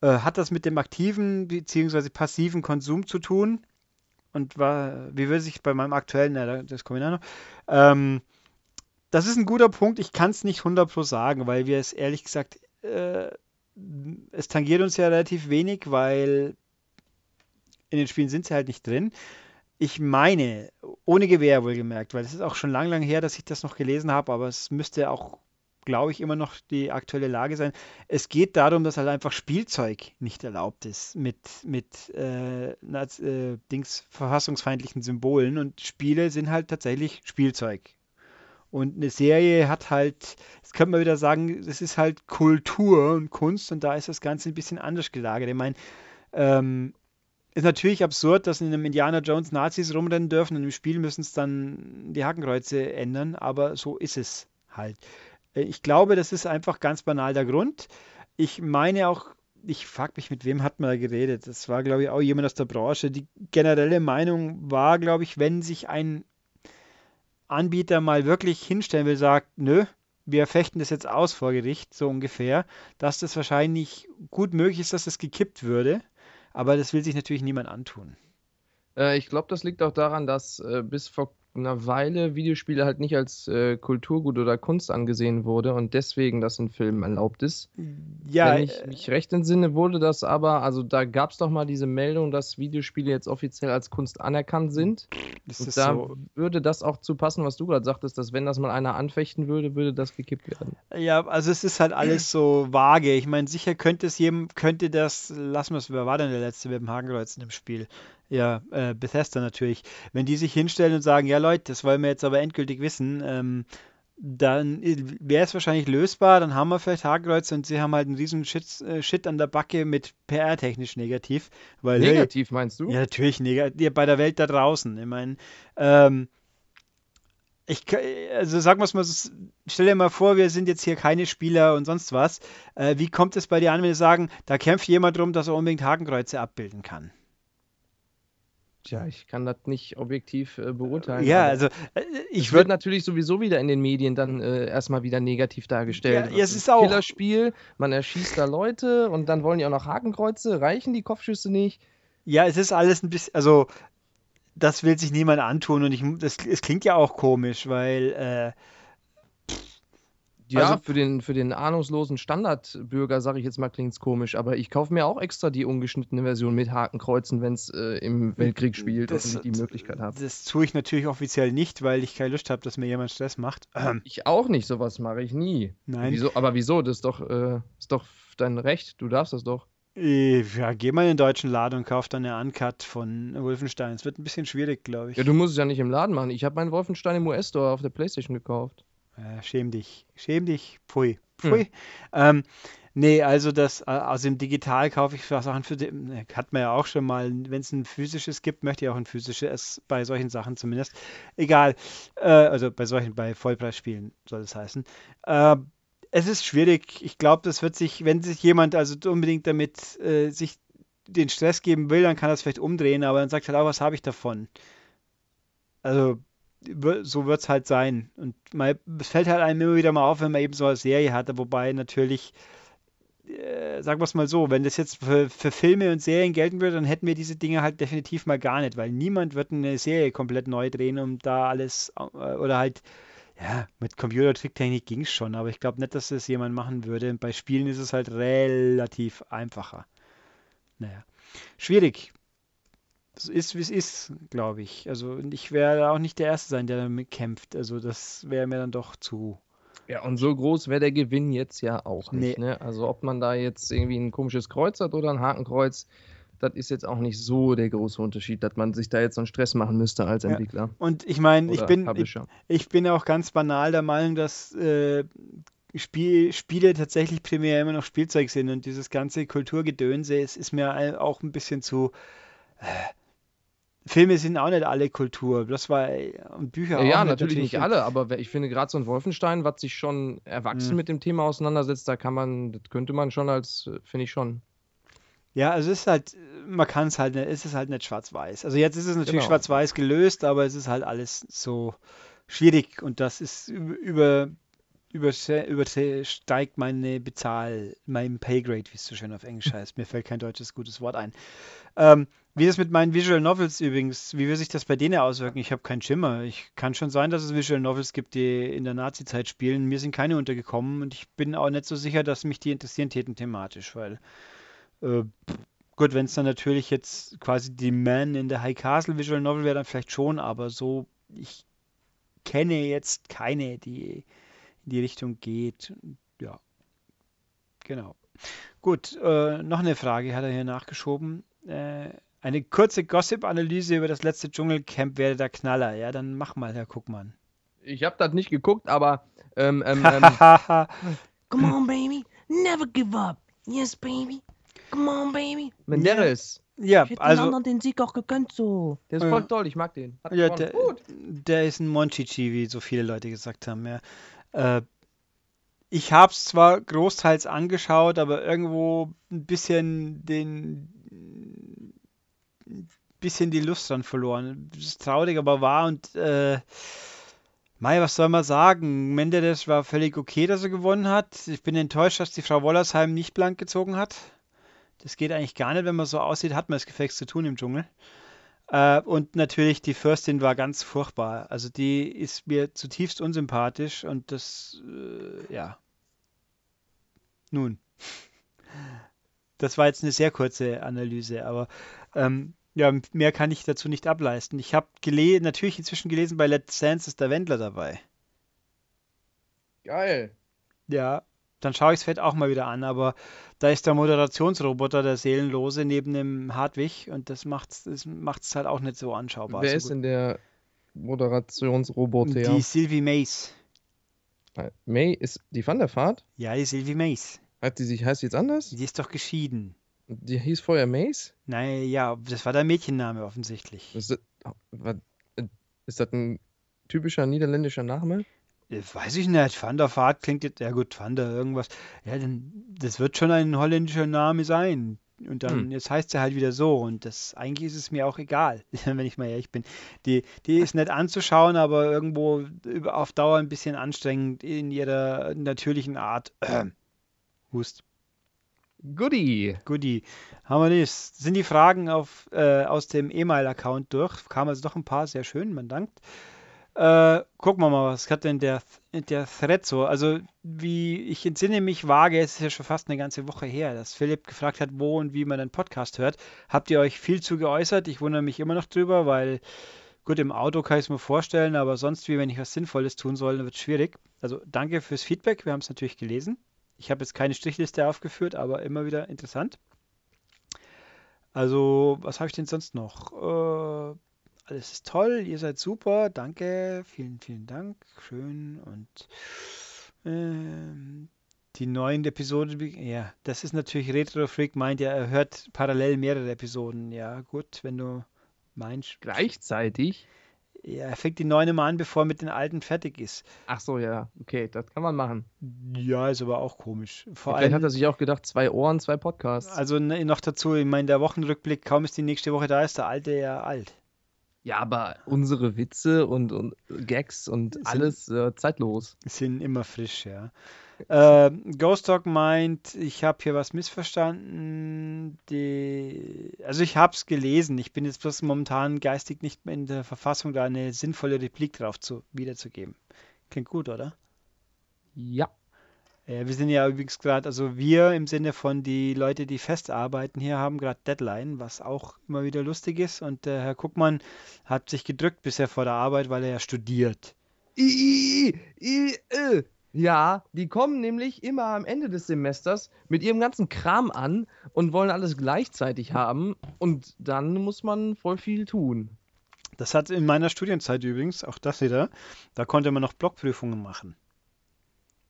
Äh, hat das mit dem aktiven bzw. passiven Konsum zu tun? Und war, wie würde sich bei meinem aktuellen, na, das komme ich noch, ähm, das ist ein guter Punkt. Ich kann es nicht 100% sagen, weil wir es ehrlich gesagt, äh, es tangiert uns ja relativ wenig, weil in den Spielen sind sie halt nicht drin. Ich meine, ohne Gewehr wohlgemerkt, weil es ist auch schon lang, lang her, dass ich das noch gelesen habe, aber es müsste auch, glaube ich, immer noch die aktuelle Lage sein. Es geht darum, dass halt einfach Spielzeug nicht erlaubt ist mit, mit äh, äh, Dings, verfassungsfeindlichen Symbolen und Spiele sind halt tatsächlich Spielzeug. Und eine Serie hat halt, das könnte man wieder sagen, das ist halt Kultur und Kunst und da ist das Ganze ein bisschen anders gelagert. Ich meine, ähm, ist natürlich absurd, dass in einem Indiana Jones Nazis rumrennen dürfen und im Spiel müssen es dann die Hakenkreuze ändern, aber so ist es halt. Äh, ich glaube, das ist einfach ganz banal der Grund. Ich meine auch, ich frage mich, mit wem hat man da geredet? Das war, glaube ich, auch jemand aus der Branche. Die generelle Meinung war, glaube ich, wenn sich ein Anbieter mal wirklich hinstellen will, sagt, nö, wir fechten das jetzt aus vor Gericht, so ungefähr, dass das wahrscheinlich gut möglich ist, dass das gekippt würde. Aber das will sich natürlich niemand antun. Äh, ich glaube, das liegt auch daran, dass äh, bis vor einer Weile Videospiele halt nicht als äh, Kulturgut oder Kunst angesehen wurde und deswegen das in Filmen erlaubt ist. Ja, Wenn ich äh, mich recht entsinne, wurde das aber, also da gab es doch mal diese Meldung, dass Videospiele jetzt offiziell als Kunst anerkannt sind. Ist und da so? würde das auch zu passen, was du gerade sagtest, dass wenn das mal einer anfechten würde, würde das gekippt werden. Ja, also es ist halt alles so vage. Ich meine, sicher könnte es jedem, könnte das, lassen wir es, wer war denn der letzte mit dem Hakenkreuz in dem Spiel? Ja, äh, Bethesda natürlich. Wenn die sich hinstellen und sagen, ja Leute, das wollen wir jetzt aber endgültig wissen, ähm, dann wäre es wahrscheinlich lösbar, dann haben wir vielleicht Hakenkreuze und sie haben halt einen riesen Shit, äh, Shit an der Backe mit PR-technisch negativ. Weil, negativ hey, meinst du? Ja, natürlich negativ, bei der Welt da draußen. Ich meine, ähm, ich, also sagen wir es mal, stell dir mal vor, wir sind jetzt hier keine Spieler und sonst was. Äh, wie kommt es bei dir an, wenn wir sagen, da kämpft jemand drum, dass er unbedingt Hakenkreuze abbilden kann? Tja, ich kann das nicht objektiv äh, beurteilen. Ja, also äh, ich würde natürlich sowieso wieder in den Medien dann äh, erstmal wieder negativ dargestellt. Ja, ja es ist auch Killerspiel, man erschießt da Leute und dann wollen die auch noch Hakenkreuze, reichen die Kopfschüsse nicht? Ja, es ist alles ein bisschen, also das will sich niemand antun und ich, das, es klingt ja auch komisch, weil äh, ja, also, für, den, für den ahnungslosen Standardbürger, sage ich jetzt mal, klingt es komisch, aber ich kaufe mir auch extra die ungeschnittene Version mit Hakenkreuzen, wenn es äh, im Weltkrieg spielt das, und ich die Möglichkeit habe. Das tue ich natürlich offiziell nicht, weil ich keine Lust habe, dass mir jemand Stress macht. Ich auch nicht, sowas mache ich nie. Nein. Wieso, aber wieso? Das ist doch, äh, ist doch dein Recht, du darfst das doch. Äh, Ja, geh mal in den deutschen Laden und kauf dann eine Uncut von Wolfenstein. Es wird ein bisschen schwierig, glaube ich. Ja, du musst es ja nicht im Laden machen. Ich habe meinen Wolfenstein im US-Store auf der Playstation gekauft. Äh, schäm dich. Schäm dich. Pfui. Hm. Pfui. Ähm, nee, also das, äh, also im Digital kaufe ich Sachen für den, äh, hat man ja auch schon mal, wenn es ein physisches gibt, möchte ich auch ein physisches, bei solchen Sachen zumindest. Egal. Äh, also bei solchen, bei Vollpreisspielen soll es heißen. Äh, es ist schwierig. Ich glaube, das wird sich, wenn sich jemand also unbedingt damit äh, sich den Stress geben will, dann kann er es vielleicht umdrehen, aber dann sagt halt auch, was habe ich davon? Also so wird es halt sein. Und mal, es fällt halt einem immer wieder mal auf, wenn man eben so eine Serie hatte, wobei natürlich, äh, sagen wir es mal so, wenn das jetzt für, für Filme und Serien gelten würde, dann hätten wir diese Dinge halt definitiv mal gar nicht, weil niemand wird eine Serie komplett neu drehen, um da alles, äh, oder halt, ja, mit Computertricktechnik ging es schon, aber ich glaube nicht, dass das jemand machen würde. Bei Spielen ist es halt relativ einfacher. Naja, schwierig. Es ist, wie es ist, glaube ich. Also und ich werde auch nicht der Erste sein, der damit kämpft. Also das wäre mir dann doch zu. Ja, und so groß wäre der Gewinn jetzt ja auch Nee. nicht. Ne? Also ob man da jetzt irgendwie ein komisches Kreuz hat oder ein Hakenkreuz, das ist jetzt auch nicht so der große Unterschied, dass man sich da jetzt so einen Stress machen müsste als Ja. Entwickler Und ich meine, ich bin, ich, ich bin auch ganz banal der Meinung, dass äh, Spiel, Spiele tatsächlich primär immer noch Spielzeug sind und dieses ganze Kulturgedönse, es ist mir auch ein bisschen zu. Äh, Filme sind auch nicht alle Kultur, bloß weil und Bücher Ja, auch ja, nicht natürlich nicht Und- alle, aber ich finde gerade so ein Wolfenstein, was sich schon erwachsen Mhm. mit dem Thema auseinandersetzt, da kann man, das könnte man schon als, finde ich schon. Ja, also es ist halt, man kann es halt nicht, es ist halt nicht schwarz-weiß. Also jetzt ist es natürlich Genau. schwarz-weiß gelöst, aber es ist halt alles so schwierig und das ist über, über, übersteigt meine Bezahl, mein Paygrade, wie es so schön auf Englisch heißt. Mir fällt kein deutsches gutes Wort ein. Ähm, wie ist es mit meinen Visual Novels übrigens, wie wird sich das bei denen auswirken? Ich habe keinen Schimmer. Ich kann schon sein, dass es Visual Novels gibt, die in der Nazi-Zeit spielen. Mir sind keine untergekommen und ich bin auch nicht so sicher, dass mich die interessieren täten thematisch, weil äh, gut, wenn es dann natürlich jetzt quasi die Man in der High Castle Visual Novel wäre, dann vielleicht schon, aber so, ich kenne jetzt keine, die in die Richtung geht. Ja, genau. Gut, äh, noch eine Frage hat er hier nachgeschoben. Äh, eine kurze Gossip-Analyse über das letzte Dschungelcamp wäre der Knaller. Ja, dann mach mal, Herr Guckmann. Ich habe das nicht geguckt, aber ähm, ähm, ähm. Come on, baby. Never give up. Yes, baby. Come on, baby. Menderes, ja, Ich hätte den also anderen den Sieg auch gegönnt, so. der ist Ja. voll toll, ich mag den. Hat Ja, der, Gut. der ist ein Monchichi, wie so viele Leute gesagt haben. Ja. Äh, ich habe es zwar großteils angeschaut, aber irgendwo ein bisschen den bisschen die Lust dran verloren. Das ist traurig, aber wahr und äh, Mei, was soll man sagen? Menderes war völlig okay, dass er gewonnen hat. Ich bin enttäuscht, dass die Frau Wollersheim nicht blank gezogen hat. Das geht eigentlich gar nicht, wenn man so aussieht, hat man es gefälligst zu tun im Dschungel. Äh, und natürlich, die Fürstin war ganz furchtbar. Also die ist mir zutiefst unsympathisch und das, äh, ja. Nun. Das war jetzt eine sehr kurze Analyse, aber ähm, ja, mehr kann ich dazu nicht ableisten. Ich habe gele natürlich inzwischen gelesen, bei Let's Dance ist der Wendler dabei. Geil. Ja, dann schaue ich es vielleicht auch mal wieder an, aber da ist der Moderationsroboter, der Seelenlose, neben dem Hartwig und das macht es das macht's halt auch nicht so anschaubar. Wer so ist gut. denn der Moderationsroboter? Die Sylvie Mace. May ist die Van der Vaart? Ja, die Sylvie Mace. Hat die sich, heißt die jetzt anders? Die ist doch geschieden. Die hieß vorher Mace? Naja, das war der Mädchenname offensichtlich. Ist das, ist das ein typischer niederländischer Name? Äh, Weiß ich nicht. Van der Vaart klingt jetzt, ja gut, Van der irgendwas. Ja, dann, das wird schon ein holländischer Name sein. Und dann, Hm. jetzt heißt sie halt wieder so. Und das, eigentlich ist es mir auch egal, wenn ich mal ehrlich bin. Die, die ist nett anzuschauen, aber irgendwo auf Dauer ein bisschen anstrengend in ihrer natürlichen Art. Hust. Goodie. Guti. Haben wir das? Sind die Fragen auf, äh, aus dem E-Mail-Account durch? Kamen also doch ein paar, sehr schön, man dankt. Äh, gucken wir mal, was hat denn der, der Thread so? Also, wie ich entsinne mich vage, es ist ja schon fast eine ganze Woche her, dass Philipp gefragt hat, wo und wie man den Podcast hört. Habt ihr euch viel zu geäußert? Ich wundere mich immer noch drüber, weil, gut, im Auto kann ich es mir vorstellen, aber sonst, wie wenn ich was Sinnvolles tun soll, dann wird es schwierig. Also, danke fürs Feedback, wir haben es natürlich gelesen. Ich habe jetzt keine Strichliste aufgeführt, aber immer wieder interessant. Also, was habe ich denn sonst noch? Äh, alles ist toll, ihr seid super, danke, vielen, vielen Dank, schön und ähm, die neuen Episoden, ja, das ist natürlich Retro Freak meint ja, er hört parallel mehrere Episoden. Ja, gut, wenn du meinst. Gleichzeitig? Ja, er fängt die neuen immer an, bevor er mit den alten fertig ist. Ach so, ja, okay, das kann man machen. Ja, ist aber auch komisch. Vor Vielleicht allem, hat er sich auch gedacht, zwei Ohren, zwei Podcasts. also ne, noch dazu, ich meine, der Wochenrückblick, kaum ist die nächste Woche da, ist der alte ja alt. Ja, aber unsere Witze und, und Gags und Sind- alles äh, zeitlos. Sind immer frisch, ja. Äh, Ghost Dog meint, ich habe hier was missverstanden. Die, also ich habe es gelesen. Ich bin jetzt bloß momentan geistig nicht mehr in der Verfassung, da eine sinnvolle Replik drauf zu, wiederzugeben. Klingt gut, oder? Ja. Äh, wir sind ja übrigens gerade, also wir im Sinne von die Leute, die fest arbeiten hier, haben gerade Deadline, was auch immer wieder lustig ist. Und der Herr Guckmann hat sich gedrückt bisher vor der Arbeit, weil er ja studiert. I, I, äh. Ja, die kommen nämlich immer am Ende des Semesters mit ihrem ganzen Kram an und wollen alles gleichzeitig haben. Und dann muss man voll viel tun. Das hat in meiner Studienzeit übrigens, auch das wieder, da konnte man noch Blockprüfungen machen.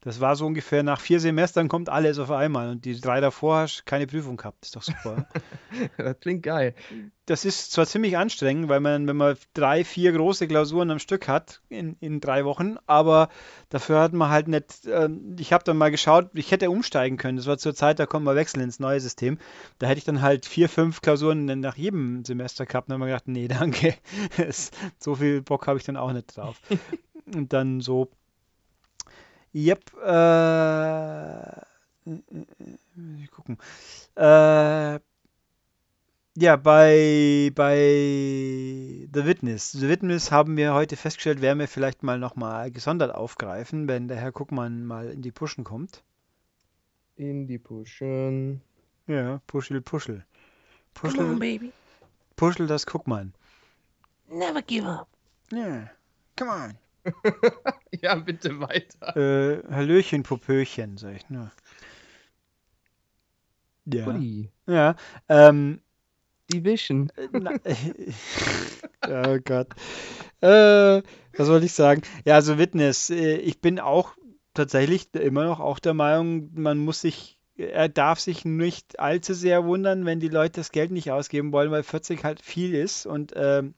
Das war so ungefähr nach vier Semestern kommt alles auf einmal und die drei davor hast keine Prüfung gehabt. Ist doch super. Das klingt geil. das ist zwar ziemlich anstrengend, weil man, wenn man drei, vier große Klausuren am Stück hat in, in drei Wochen, aber dafür hat man halt nicht, äh, ich habe dann mal geschaut, ich hätte umsteigen können. Das war zur Zeit, da konnte man wechseln ins neue System. Da hätte ich dann halt vier, fünf Klausuren nach jedem Semester gehabt und dann habe ich gedacht, nee, danke. So viel Bock habe ich dann auch nicht drauf. und dann so, yep, äh, gucken. Äh, ja, bei, bei The Witness. The Witness haben wir heute festgestellt, werden wir vielleicht mal nochmal gesondert aufgreifen, wenn der Herr Guckmann mal in die Puschen kommt. In die Pushen. Ja, Puschel, Puschel. Come on, Puschel, baby. Puschel das Guckmann. Never give up. Ja, come on. Ja, bitte weiter. Äh, Hallöchen, Popöchen, sag ich nur. Ja, Ui, ja, ähm, Division. Na, oh Gott. Äh, was wollte ich sagen? Ja, also Witness. äh, Ich bin auch tatsächlich immer noch auch der Meinung, man muss sich, er darf sich nicht allzu sehr wundern, wenn die Leute das Geld nicht ausgeben wollen, weil 40 halt viel ist und, ähm,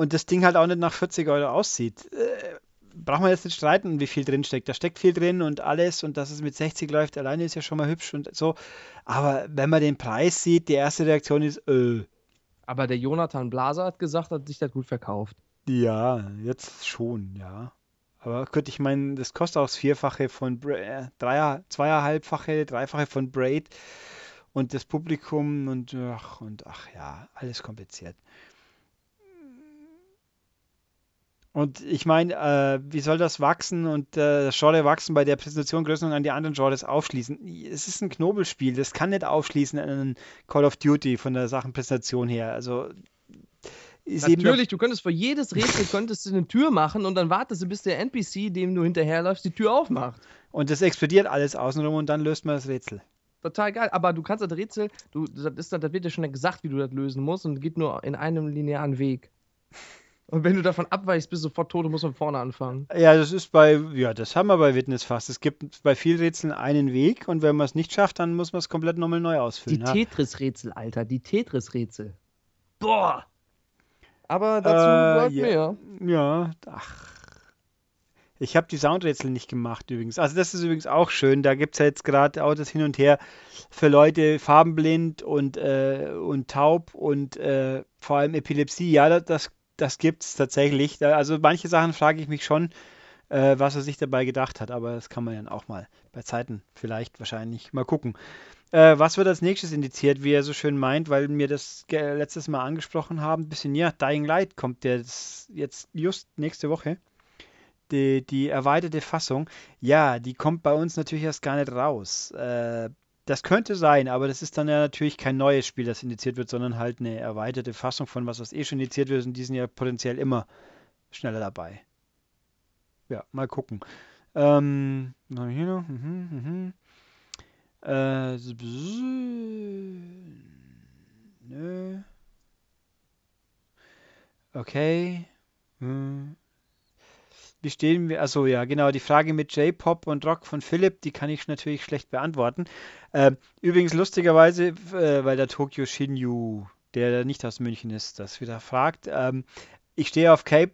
und das Ding halt auch nicht nach 40 Euro aussieht. Äh, braucht man jetzt nicht streiten, wie viel drin steckt. Da steckt viel drin und alles und dass es mit 60 läuft, alleine ist ja schon mal hübsch und so. Aber wenn man den Preis sieht, die erste Reaktion ist, äh, Aber der Jonathan Blaser hat gesagt, hat sich das gut verkauft. ja, jetzt schon, ja. Aber gut, ich meine, das kostet auch das Vierfache von Bra äh, Dreier, Zweieinhalbfache, Dreifache von Braid und das Publikum und ach, und ach ja, alles kompliziert. Und ich meine, äh, wie soll das wachsen und äh, das Genre wachsen bei der Präsentation Größenordnung an die anderen Genres aufschließen? Es ist ein Knobelspiel, das kann nicht aufschließen an einen Call of Duty von der Sachenpräsentation her. Also Natürlich, du könntest für jedes Rätsel könntest du eine Tür machen und dann wartest du, bis der NPC, dem du hinterherläufst, die Tür aufmacht. Und das explodiert alles außenrum und dann löst man das Rätsel. Total geil. Aber du kannst das Rätsel, du, das, ist, das wird dir schon gesagt, wie du das lösen musst und geht nur in einem linearen Weg. Und wenn du davon abweichst, bist du sofort tot und musst von vorne anfangen. Ja, das ist bei, ja, das haben wir bei Witness fast. Es gibt bei vielen Rätseln einen Weg und wenn man es nicht schafft, dann muss man es komplett nochmal neu Die ausfüllen. ja. Tetris-Rätsel, Alter, die Tetris-Rätsel. Boah! Aber dazu Äh, gehört ja. mehr. Ja, ach. Ich habe die Soundrätsel nicht gemacht übrigens. Also das ist übrigens auch schön. Da gibt es ja jetzt gerade auch das Hin und Her für Leute farbenblind und, äh, und taub und äh, vor allem Epilepsie. Ja, das- das, das gibt es tatsächlich. Also manche Sachen frage ich mich schon, äh, was er sich dabei gedacht hat. Aber das kann man ja auch mal bei Zeiten vielleicht wahrscheinlich mal gucken. Äh, was wird als nächstes indiziert, wie er so schön meint, weil wir das letztes Mal angesprochen haben, ein bisschen, ja, Dying Light kommt jetzt, jetzt just nächste Woche. Die, die erweiterte Fassung, ja, die kommt bei uns natürlich erst gar nicht raus. Äh, das könnte sein, aber das ist dann ja natürlich kein neues Spiel, das indiziert wird, sondern halt eine erweiterte Fassung von was, was eh schon indiziert wird und die sind ja potenziell immer schneller dabei. Ja, mal gucken. Ähm, was hier noch? Mhm, mhm. Äh, nö. Okay. Hm. Wie stehen wir? Also ja, genau, die Frage mit J-Pop und Rock von Philipp, die kann ich natürlich schlecht beantworten. Ähm, übrigens lustigerweise, äh, weil der Tokyo Shinju, der nicht aus München ist, das wieder fragt. Ähm, ich stehe auf Cape.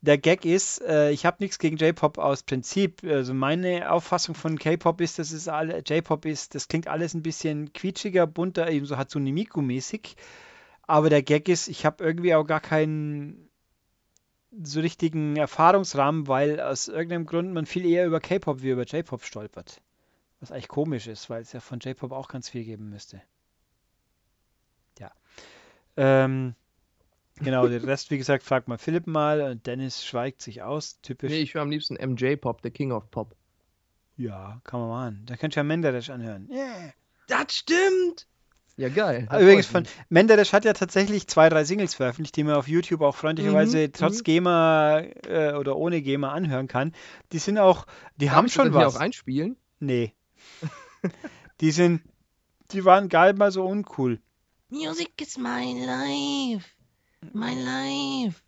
Der Gag ist, äh, ich habe nichts gegen J-Pop aus Prinzip. Also meine Auffassung von K-Pop ist, dass es alle J-Pop ist, das klingt alles ein bisschen quietschiger, bunter, ebenso Hatsune Miku-mäßig. Aber der Gag ist, ich habe irgendwie auch gar keinen so richtigen Erfahrungsrahmen, weil aus irgendeinem Grund man viel eher über K-Pop wie über J-Pop stolpert. Was eigentlich komisch ist, weil es ja von J-Pop auch ganz viel geben müsste. Ja. Ähm, genau, den Rest, wie gesagt, fragt mal Philipp mal. und Dennis schweigt sich aus. Typisch. Nee, ich höre am liebsten MJ-Pop, der King of Pop. Ja, kann man machen. Da könnt ihr ja Menderes anhören. Yeah. Das stimmt! Ja, geil. Ah, Übrigens, von Menderes hat ja tatsächlich zwei, drei Singles veröffentlicht, die man auf YouTube auch freundlicherweise Mhm, trotz mhm. GEMA äh, oder ohne GEMA anhören kann. Die sind auch, die haben schon was. auch einspielen? Nee. Die sind, die waren geil mal so uncool. Music is my life. My life.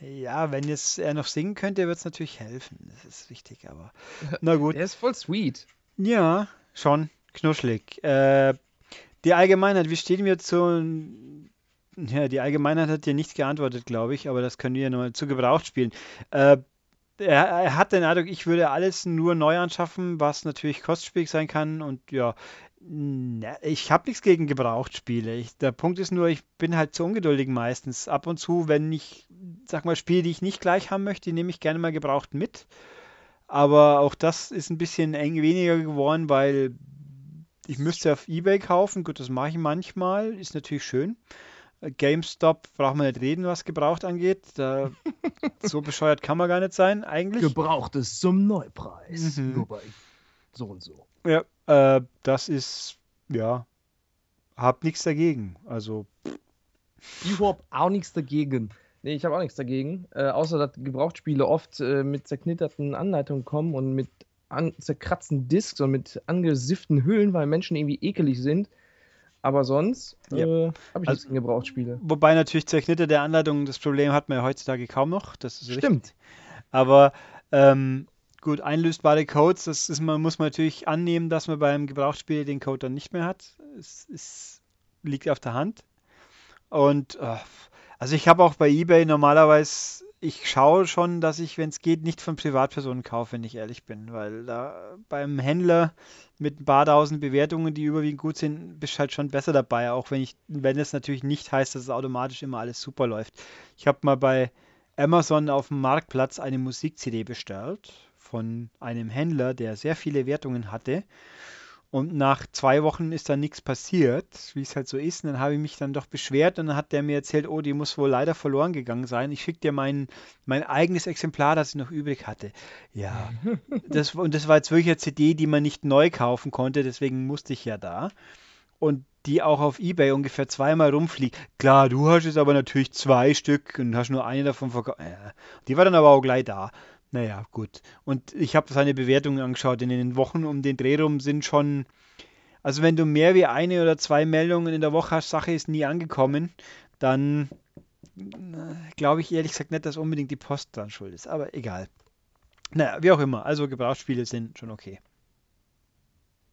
Ja, wenn jetzt er noch singen könnte, wird es natürlich helfen. Das ist richtig, aber na gut. Der ist voll sweet. Ja, schon knuschelig. Äh, die Allgemeinheit, wie stehen wir zu. Ja, die Allgemeinheit hat dir nicht geantwortet, glaube ich, aber das können wir nochmal zu Gebraucht spielen. Äh, er, er hat den Eindruck, ich würde alles nur neu anschaffen, was natürlich kostspielig sein kann und ja, ich habe nichts gegen Gebrauchtspiele. Ich, der Punkt ist nur, ich bin halt zu ungeduldig meistens. Ab und zu, wenn ich, sag mal, Spiele, die ich nicht gleich haben möchte, die nehme ich gerne mal gebraucht mit. Aber auch das ist ein bisschen eng weniger geworden, weil ich müsste auf eBay kaufen. Gut, das mache ich manchmal. Ist natürlich schön. Äh, GameStop braucht man nicht reden, was gebraucht angeht. Da, so bescheuert kann man gar nicht sein, eigentlich. Gebrauchtes zum Neupreis. Mhm. Nur bei so und so. Ja, äh, das ist, ja, hab nichts dagegen. Also, Ich hab auch nichts dagegen. Nee, ich habe auch nichts dagegen. Äh, außer, dass Gebrauchtspiele oft äh, mit zerknitterten Anleitungen kommen und mit an zerkratzten Discs und mit angesifften Hüllen, weil Menschen irgendwie ekelig sind. Aber sonst Ja. äh, habe ich Also- nichts gegen Gebrauchtspiele. wobei natürlich zerknitterte Anleitungen, das Problem hat man ja heutzutage kaum noch. Das ist richtig. Stimmt. Aber ähm, gut, einlösbare Codes, das ist, man muss man natürlich annehmen, dass man beim Gebrauchsspiel den Code dann nicht mehr hat. Es, es liegt auf der Hand. Und äh, also ich habe auch bei eBay normalerweise, ich schaue schon, dass ich, wenn es geht, nicht von Privatpersonen kaufe, wenn ich ehrlich bin, weil da beim Händler mit ein paar tausend Bewertungen, die überwiegend gut sind, bist halt schon besser dabei, auch wenn ich, wenn es natürlich nicht heißt, dass es automatisch immer alles super läuft. Ich habe mal bei Amazon auf dem Marktplatz eine Musik-CD bestellt von einem Händler, der sehr viele Wertungen hatte. Und nach zwei Wochen ist dann nichts passiert, wie es halt so ist. Und dann habe ich mich dann doch beschwert und dann hat der mir erzählt, oh, die muss wohl leider verloren gegangen sein. Ich schicke dir mein, mein eigenes Exemplar, das ich noch übrig hatte. Ja, das, und das war jetzt wirklich eine CD, die man nicht neu kaufen konnte, deswegen musste ich ja da. Und die auch auf Ebay ungefähr zweimal rumfliegt. Klar, du hast jetzt aber natürlich zwei Stück und hast nur eine davon verkauft. Die war dann aber auch gleich da. Naja, gut. Und ich habe seine Bewertungen angeschaut. In den Wochen um den Dreh rum sind schon. Also, wenn du mehr wie eine oder zwei Meldungen in der Woche hast, Sache ist nie angekommen, dann äh, glaube ich ehrlich gesagt nicht, dass unbedingt die Post dran schuld ist. Aber egal. Naja, wie auch immer. Also, Gebrauchsspiele sind schon okay.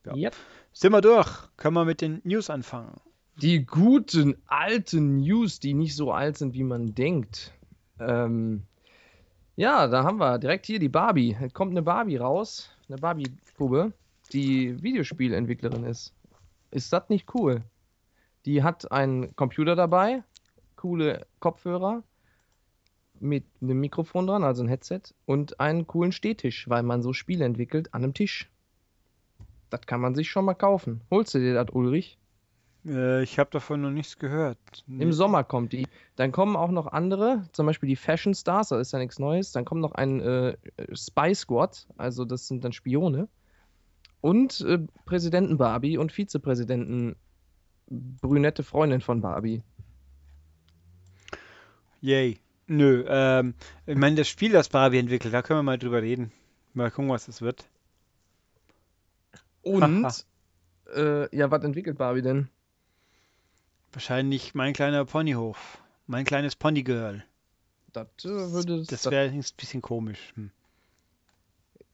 Ja. Yep. Sind wir durch? Können wir mit den News anfangen? Die guten alten News, die nicht so alt sind, wie man denkt. Ähm, ja, da haben wir direkt hier die Barbie. Es kommt eine Barbie raus, eine Barbie-Puppe, die Videospielentwicklerin ist. Ist das nicht cool? Die hat einen Computer dabei, coole Kopfhörer mit einem Mikrofon dran, also ein Headset, und einen coolen Stehtisch, weil man so Spiele entwickelt an einem Tisch. Das kann man sich schon mal kaufen. Holst du dir das, Ulrich? Äh, ich habe davon noch nichts gehört. Im Sommer kommt die. Dann kommen auch noch andere, zum Beispiel die Fashion Stars, das ist ja nichts Neues. Dann kommt noch ein äh, Spy Squad, also das sind dann Spione. Und äh, Präsidenten Barbie und Vizepräsidenten brünette Freundin von Barbie. Yay. Nö, ähm, ich meine, das Spiel, das Barbie entwickelt, da können wir mal drüber reden. Mal gucken, was das wird. Und Äh, ja, was entwickelt Barbie denn? Wahrscheinlich mein kleiner Ponyhof. Mein kleines Ponygirl. Das würde Das das- wäre ein bisschen komisch. Hm.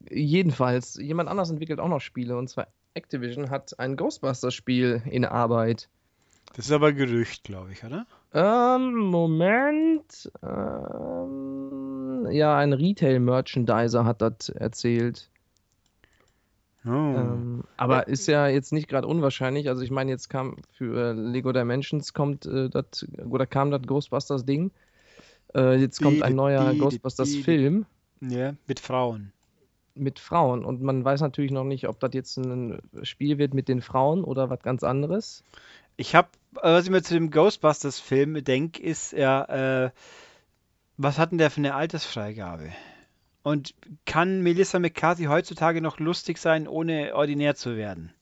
jedenfalls. Jemand anders entwickelt auch noch Spiele und zwar Activision hat ein Ghostbusters-Spiel in Arbeit. Das ist aber Gerücht, glaube ich, oder? Ähm, Moment. Ähm, ja, ein Retail-Merchandiser hat das erzählt. Oh. Ähm, aber ist ja jetzt nicht gerade unwahrscheinlich. Also ich meine, jetzt kam für äh, Lego Dimensions kommt äh, das oder kam das Ghostbusters Ding. Äh, jetzt kommt ein neuer Ghostbusters Film ja, mit Frauen. mit Frauen und man weiß natürlich noch nicht, ob das jetzt ein Spiel wird mit den Frauen oder was ganz anderes. Ich habe, was ich mir zu dem Ghostbusters-Film denke, ist ja, äh, was hat denn der für eine Altersfreigabe? Und kann Melissa McCarthy heutzutage noch lustig sein, ohne ordinär zu werden?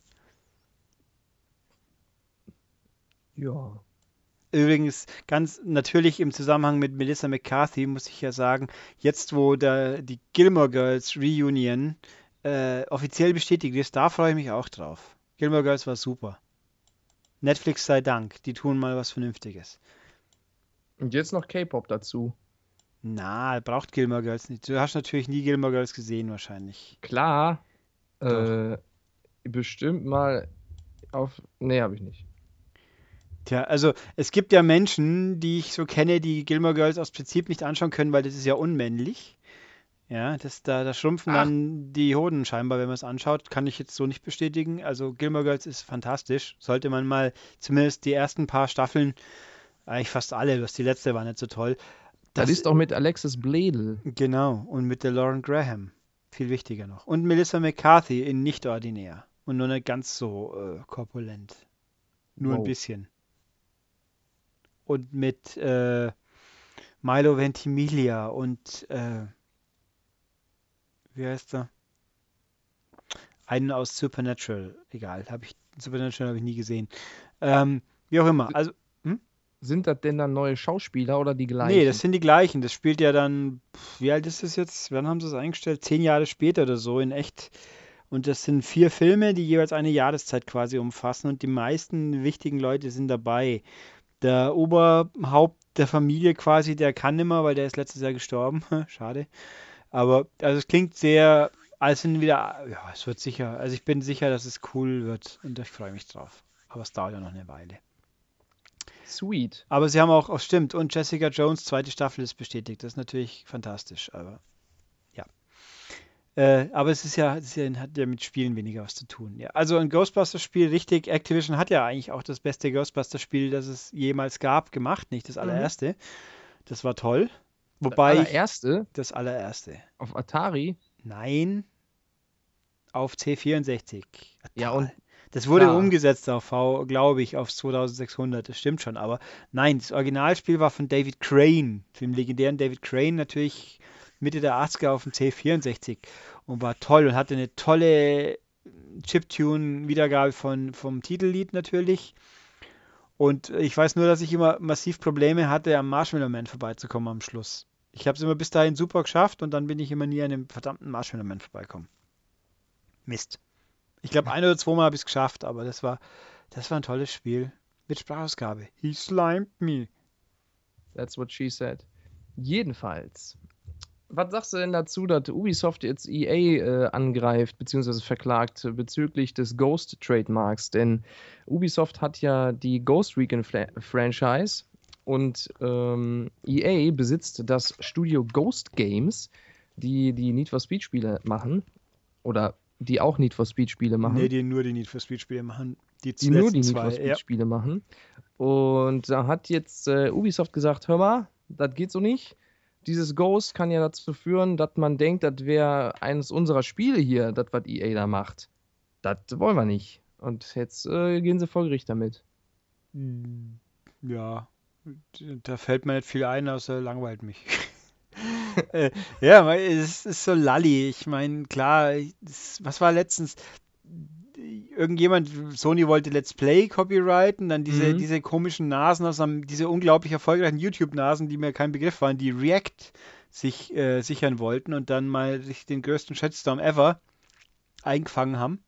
Ja. Übrigens, ganz natürlich im Zusammenhang mit Melissa McCarthy muss ich ja sagen, jetzt wo der, die Gilmore Girls Reunion äh, offiziell bestätigt ist, da freue ich mich auch drauf. Gilmore Girls war super. Netflix sei Dank, die tun mal was Vernünftiges. Und jetzt noch K-Pop dazu. Na, braucht Gilmore Girls nicht. Du hast natürlich nie Gilmore Girls gesehen, wahrscheinlich. Klar. Äh, bestimmt mal auf. Nee, habe ich nicht. Tja, also es gibt ja Menschen, die ich so kenne, die Gilmore Girls aus Prinzip nicht anschauen können, weil das ist ja unmännlich. Ja, das, da, da schrumpfen Ach. dann die Hoden scheinbar, wenn man es anschaut. Kann ich jetzt so nicht bestätigen. Also Gilmore Girls ist fantastisch. Sollte man mal zumindest die ersten paar Staffeln, eigentlich fast alle, bloß die letzte war nicht so toll. Das, ist doch mit Alexis Bledel. Genau, und mit der Lauren Graham. Viel wichtiger noch. Und Melissa McCarthy in nicht ordinär. Und nur nicht ganz so äh, korpulent. Nur ein Wow. bisschen. Und mit äh, Milo Ventimiglia und äh, wie heißt er? Einen aus Supernatural. Egal, habe ich Supernatural habe ich nie gesehen. Ähm, wie auch immer. Also Sind das denn dann neue Schauspieler oder die gleichen? Nee, das sind die gleichen. Das spielt ja dann, wie alt ist das jetzt? Wann haben sie es eingestellt? Zehn Jahre später oder so in echt. Und das sind vier Filme, die jeweils eine Jahreszeit quasi umfassen und die meisten wichtigen Leute sind dabei. Der Oberhaupt der Familie quasi, der kann nimmer, weil der ist letztes Jahr gestorben. Schade. Aber also es klingt sehr, als sind wieder, ja, es wird sicher, also ich bin sicher, dass es cool wird und ich freue mich drauf. Aber es dauert ja noch eine Weile. Sweet. Aber sie haben auch, oh, stimmt, und Jessica Jones, zweite Staffel ist bestätigt. Das ist natürlich fantastisch, aber ja. Äh, aber es ist ja, es ist ja, hat ja mit Spielen weniger was zu tun. Ja. Also ein Ghostbusters-Spiel, richtig, Activision hat ja eigentlich auch das beste Ghostbusters-Spiel, das es jemals gab, gemacht, nicht das allererste. Das war toll. Wobei der ich, erste das allererste. auf Atari. Nein, auf C64. Ja, Toll. und- das wurde klar. umgesetzt auf V, glaube ich, auf 2600. Das stimmt schon, aber nein, das Originalspiel war von David Crane, dem legendären David Crane, natürlich Mitte der 80er auf dem C64 und war toll und hatte eine tolle Chiptune-Wiedergabe von, vom Titellied natürlich. Und ich weiß nur, dass ich immer massiv Probleme hatte, am Marshmallow Man vorbeizukommen am Schluss. Ich habe es immer bis dahin super geschafft und dann bin ich immer nie an dem verdammten Marshmallow Man vorbeikommen. Mist. Ich glaube, ein oder zweimal habe ich es geschafft, aber das war, das war ein tolles Spiel. Mit Sprachausgabe. He slimed me. That's what she said. Jedenfalls. Was sagst du denn dazu, dass Ubisoft jetzt EA äh, angreift bzw. verklagt bezüglich des Ghost-Trademarks? Denn Ubisoft hat ja die Ghost Recon-Franchise und ähm, EA besitzt das Studio Ghost Games, die die Need for Speed-Spiele machen. Oder die auch Need for Speed-Spiele machen. Nee, die nur die Need for Speed Spiele machen. Die, die nur die Need for zwei, Speed ja. Spiele machen. Und da hat jetzt äh, Ubisoft gesagt, hör mal, das geht so nicht. Dieses Ghost kann ja dazu führen, dass man denkt, das wäre eines unserer Spiele hier, das was EA da macht. Das wollen wir nicht. Und jetzt äh, gehen sie vor Gericht damit. Ja, da fällt mir nicht viel ein, außer langweilt mich. Äh, ja, weil es ist so lalli. Ich meine, klar, was war letztens? Irgendjemand, Sony wollte Let's Play copyrighten, dann diese, Mhm. diese komischen Nasen aus einem, diese unglaublich erfolgreichen YouTube-Nasen, die mir kein Begriff waren, die React sich äh, sichern wollten und dann mal sich den größten Shitstorm ever eingefangen haben.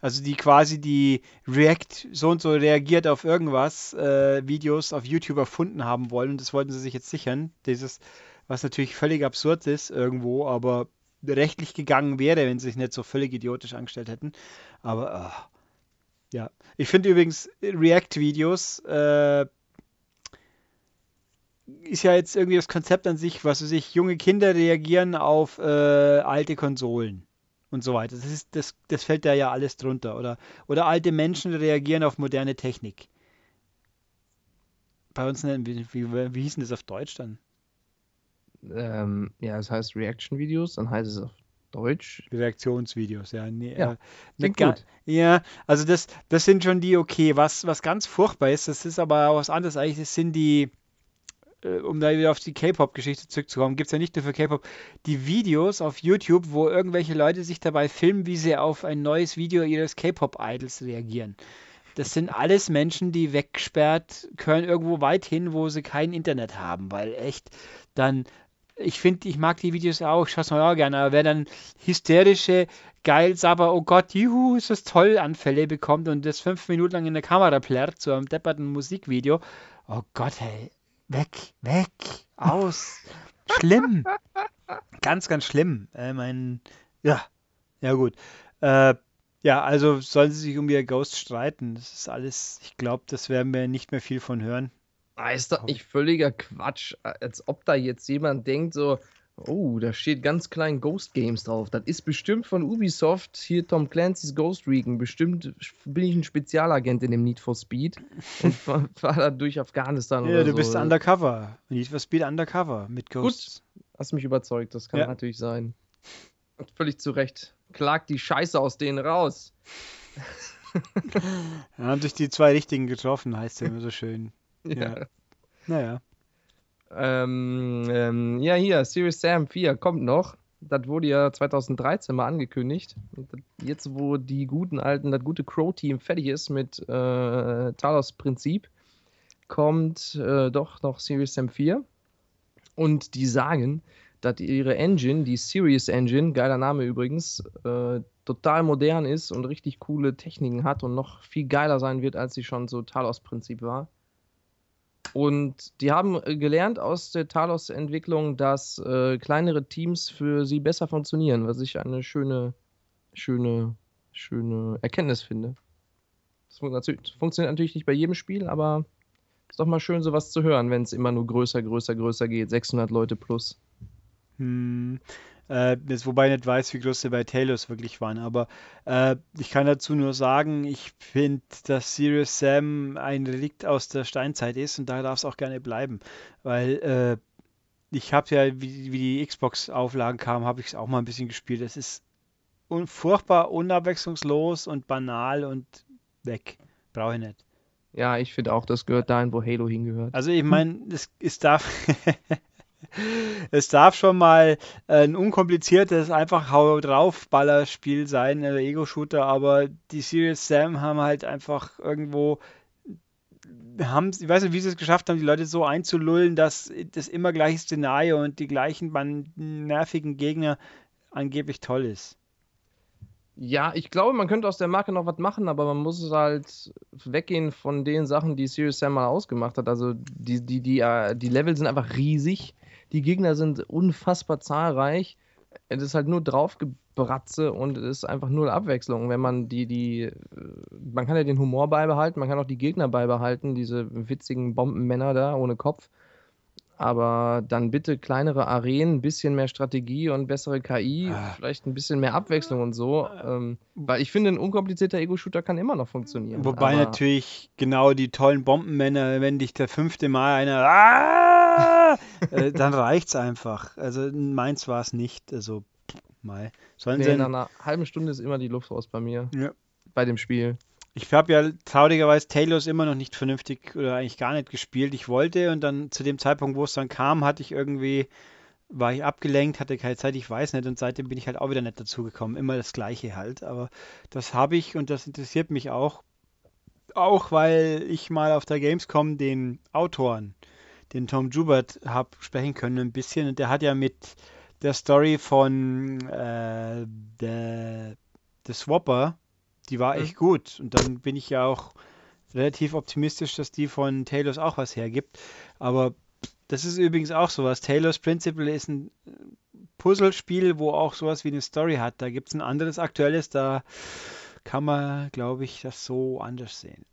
Also die quasi die React so und so reagiert auf irgendwas, äh, Videos auf YouTube erfunden haben wollen. Und das wollten sie sich jetzt sichern. Dieses, was natürlich völlig absurd ist irgendwo, aber rechtlich gegangen wäre, wenn sie sich nicht so völlig idiotisch angestellt hätten. Aber ah, ja. Ich finde übrigens React-Videos äh, ist ja jetzt irgendwie das Konzept an sich, was sich junge Kinder reagieren auf äh, alte Konsolen und so weiter. Das, ist, das, das fällt da ja alles drunter. Oder, oder alte Menschen reagieren auf moderne Technik. Bei uns, wie, wie, wie hieß denn das auf Deutsch dann? Ähm, ja, es heißt Reaction-Videos, dann heißt es auf Deutsch. Reaktionsvideos, ja. Nee, Ja, äh, gut. Ja, also das, das sind schon die okay. Was, was ganz furchtbar ist, das ist aber auch was anderes eigentlich, das sind die, äh, um da wieder auf die K-Pop-Geschichte zurückzukommen, gibt es ja nicht nur für K-Pop, die Videos auf YouTube, wo irgendwelche Leute sich dabei filmen, wie sie auf ein neues Video ihres K-Pop-Idols reagieren. Das sind alles Menschen, die weggesperrt können, irgendwo weit hin, wo sie kein Internet haben, weil echt dann, ich finde, ich mag die Videos auch, ich schaue es mir auch gerne, aber wer dann hysterische, geil, sabber, oh Gott, juhu, ist das toll, Anfälle bekommt und das fünf Minuten lang in der Kamera plärrt, zu einem depperten Musikvideo, oh Gott, hey, weg, weg, aus, schlimm, ganz, ganz schlimm. Äh, mein, ja, ja gut. Äh, ja, also sollen sie sich um ihr Ghost streiten. Das ist alles, ich glaube, das werden wir nicht mehr viel von hören. Ah, ist doch nicht völliger Quatsch, als ob da jetzt jemand denkt so, oh, da steht ganz klein Ghost Games drauf. Das ist bestimmt von Ubisoft, hier Tom Clancy's Ghost Recon. Bestimmt bin ich ein Spezialagent in dem Need for Speed und fahr, fahr da durch Afghanistan Ja, oder du so. bist undercover. Need for Speed undercover mit Ghosts. Hast mich überzeugt, das kann Ja. natürlich sein. Und völlig zu Recht. Klagt die Scheiße aus denen raus. Ja, haben sich die zwei richtigen getroffen, heißt ja immer so schön. Ja. Naja. Ähm, ähm, ja, hier, Series Sam 4 kommt noch. Das wurde ja 2013 mal angekündigt. Jetzt, wo die guten alten, das gute Crow-Team fertig ist mit äh, Talos Prinzip, kommt äh, doch noch Series Sam 4. Und die sagen, dass ihre Engine, die Series Engine, geiler Name übrigens, äh, total modern ist und richtig coole Techniken hat und noch viel geiler sein wird, als sie schon so Talos Prinzip war. Und die haben äh, gelernt aus der Talos-Entwicklung, dass äh, kleinere Teams für sie besser funktionieren, was ich eine schöne, schöne, schöne Erkenntnis finde. Das funktioniert natürlich nicht bei jedem Spiel, aber ist doch mal schön, sowas zu hören, wenn es immer nur größer, größer, größer geht. 600 Leute plus. Hm, äh, jetzt, wobei ich nicht weiß, wie groß sie bei Talos wirklich waren, aber äh, ich kann dazu nur sagen, ich finde, dass Serious Sam ein Relikt aus der Steinzeit ist und da darf es auch gerne bleiben, weil äh, ich habe ja, wie, wie die Xbox-Auflagen kamen, habe ich es auch mal ein bisschen gespielt. Es ist un furchtbar unabwechslungslos und banal und weg. Brauche ich nicht. Ja, ich finde auch, das gehört dahin, wo Halo hingehört. Also ich meine, es, es darf es darf schon mal ein unkompliziertes, einfach Hau drauf Ballerspiel sein, ein Ego-Shooter, aber die Serious Sam haben halt einfach irgendwo haben, ich weiß nicht, wie sie es geschafft haben, die Leute so einzulullen, dass das immer gleiche Szenario und die gleichen nervigen Gegner angeblich toll ist. Ja, ich glaube, man könnte aus der Marke noch was machen, aber man muss halt weggehen von den Sachen, die Serious Sam mal ausgemacht hat. Also die, die, die, äh, die Level sind einfach riesig, die Gegner sind unfassbar zahlreich. Es ist halt nur draufgebratze und es ist einfach null Abwechslung. Wenn man die, die, äh, man kann ja den Humor beibehalten, man kann auch die Gegner beibehalten, diese witzigen Bombenmänner da ohne Kopf. Aber dann bitte kleinere Arenen, ein bisschen mehr Strategie und bessere KI, Ah. vielleicht ein bisschen mehr Abwechslung und so. Ähm, weil ich finde, ein unkomplizierter Ego-Shooter kann immer noch funktionieren. Wobei natürlich genau die tollen Bombenmänner, wenn dich der fünfte Mal einer, ah, äh, dann reicht's einfach. Also meins war es nicht. Also, mal. Sollen nee, sie, nach einer halben Stunde ist immer die Luft raus bei mir. Ja. Bei dem Spiel. ich habe ja traurigerweise Talos immer noch nicht vernünftig oder eigentlich gar nicht gespielt. Ich wollte und dann zu dem Zeitpunkt, wo es dann kam, hatte ich irgendwie, war ich abgelenkt, hatte keine Zeit, ich weiß nicht. Und seitdem bin ich halt auch wieder nicht dazu gekommen. Immer das Gleiche halt. Aber das habe ich und das interessiert mich auch. Auch weil ich mal auf der Gamescom den Autoren, den Tom Jubert, habe sprechen können ein bisschen. Und der hat ja mit der Story von äh, der, der Swapper, Die war Mhm. echt gut. Und dann bin ich ja auch relativ optimistisch, dass die von Taylors auch was hergibt. Aber das ist übrigens auch sowas. Taylors Principle ist ein äh, Puzzlespiel, wo auch sowas wie eine Story hat. Da gibt es ein anderes aktuelles, da kann man, glaube ich, das so anders sehen.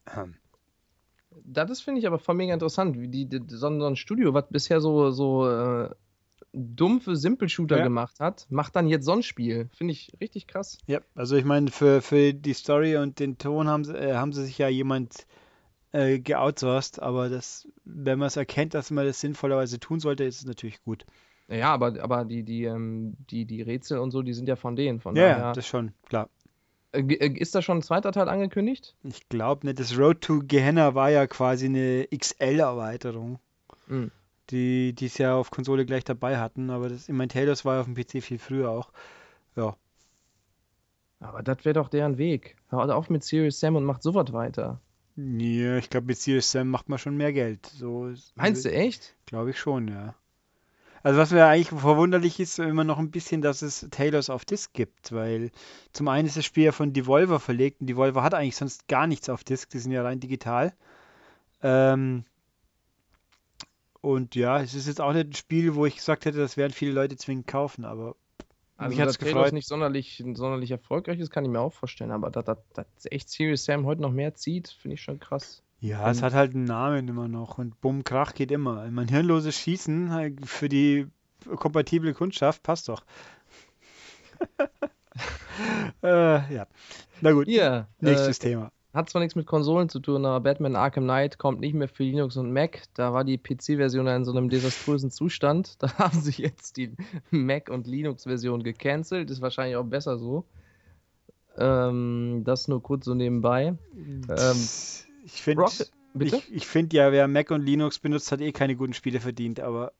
Das finde ich, aber voll mega interessant, wie die, die so, ein- Studio, was bisher so, so äh, dumpfe Simple-Shooter Ja. gemacht hat, macht dann jetzt so ein Spiel. Finde ich richtig krass. Ja, also ich meine, für, für die Story und den Ton haben sie, äh, haben sie sich ja jemand äh, geoutsourced, aber das, wenn man es erkennt, dass man das sinnvollerweise tun sollte, ist es natürlich gut. Ja, aber, aber die, die, ähm, die, die Rätsel und so, die sind ja von denen. Von Ja, ja, daher. das schon, klar. Äh, äh, ist da schon ein zweiter Teil angekündigt? Ich glaube nicht, das Road to Gehenna war ja quasi eine XL-Erweiterung, Hm. die die es ja auf Konsole gleich dabei hatten, aber das, ich meine, Taylors war ja auf dem PC viel früher auch. Ja, Aber das wäre doch deren Weg. Hört auf mit Serious Sam und macht sowas weiter. ja ich glaube, mit Serious Sam macht man schon mehr Geld. So Meinst du echt? Glaube ich schon, ja. Also was mir eigentlich verwunderlich ist, immer noch ein bisschen, dass es Taylors auf Disc gibt, weil zum einen ist das Spiel ja von Devolver verlegt und Devolver hat eigentlich sonst gar nichts auf Disc, die sind ja rein digital. Ähm, und ja, es ist jetzt auch nicht ein Spiel, wo ich gesagt hätte, das werden viele Leute zwingend kaufen, aber Also, mich dass Taylors gefreut. nicht sonderlich, sonderlich erfolgreich ist, kann ich mir auch vorstellen. Aber dass dass- dass echt Serious Sam heute noch mehr zieht, finde ich schon krass. Ja, es hat halt einen Namen immer noch und Bumm, Krach geht immer. Mein hirnloses Schießen halt für die kompatible Kundschaft passt doch. äh, ja, na gut, Hier, nächstes äh, Thema. hat zwar nichts mit Konsolen zu tun, aber Batman Arkham Knight kommt nicht mehr für Linux und Mac. Da war die PC-Version in so einem desaströsen Zustand. Da haben sie jetzt die Mac- und Linux-Version gecancelt. Ist wahrscheinlich auch besser so. Ähm, das nur kurz so nebenbei. Ähm, ich finde, ich, ich finde ja, wer Mac und Linux benutzt, hat eh keine guten Spiele verdient, aber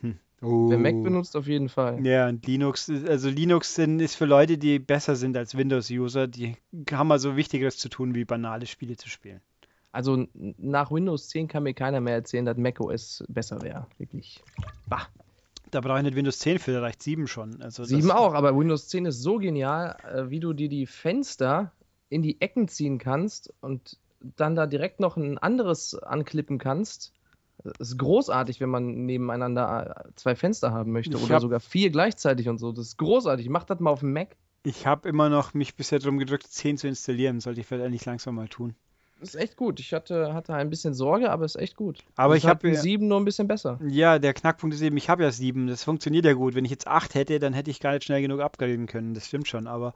hm. Wer Mac Oh. benutzt, auf jeden Fall. Ja, und Linux, ist- also Linux sind, ist für Leute, die besser sind als Windows-User, die haben also Wichtigeres zu tun, wie banale Spiele zu spielen. Also nach Windows 10 kann mir keiner mehr erzählen, dass macOS besser wäre. Wirklich. Bah. Da brauche ich nicht Windows 10 für, da reicht 7 schon. Also 7 das, auch, aber Windows 10 ist so genial, äh, wie du dir die Fenster in die Ecken ziehen kannst und dann da direkt noch ein anderes anklippen kannst. Das ist großartig, wenn man nebeneinander äh, zwei Fenster haben möchte Ich oder sogar vier gleichzeitig und so. Das ist großartig. Mach das mal auf dem Mac. Ich habe immer noch mich bisher darum gedrückt, 10 zu installieren. Sollte ich vielleicht eigentlich langsam mal tun. Das ist echt gut. Ich hatte, hatte ein bisschen Sorge, aber ist echt gut. Aber Das ich habe ja, 7 nur ein bisschen besser. ja, der Knackpunkt ist eben, ich habe ja 7. Das funktioniert ja gut. Wenn ich jetzt 8 hätte, dann hätte ich gar nicht schnell genug upgraden können. Das stimmt schon, aber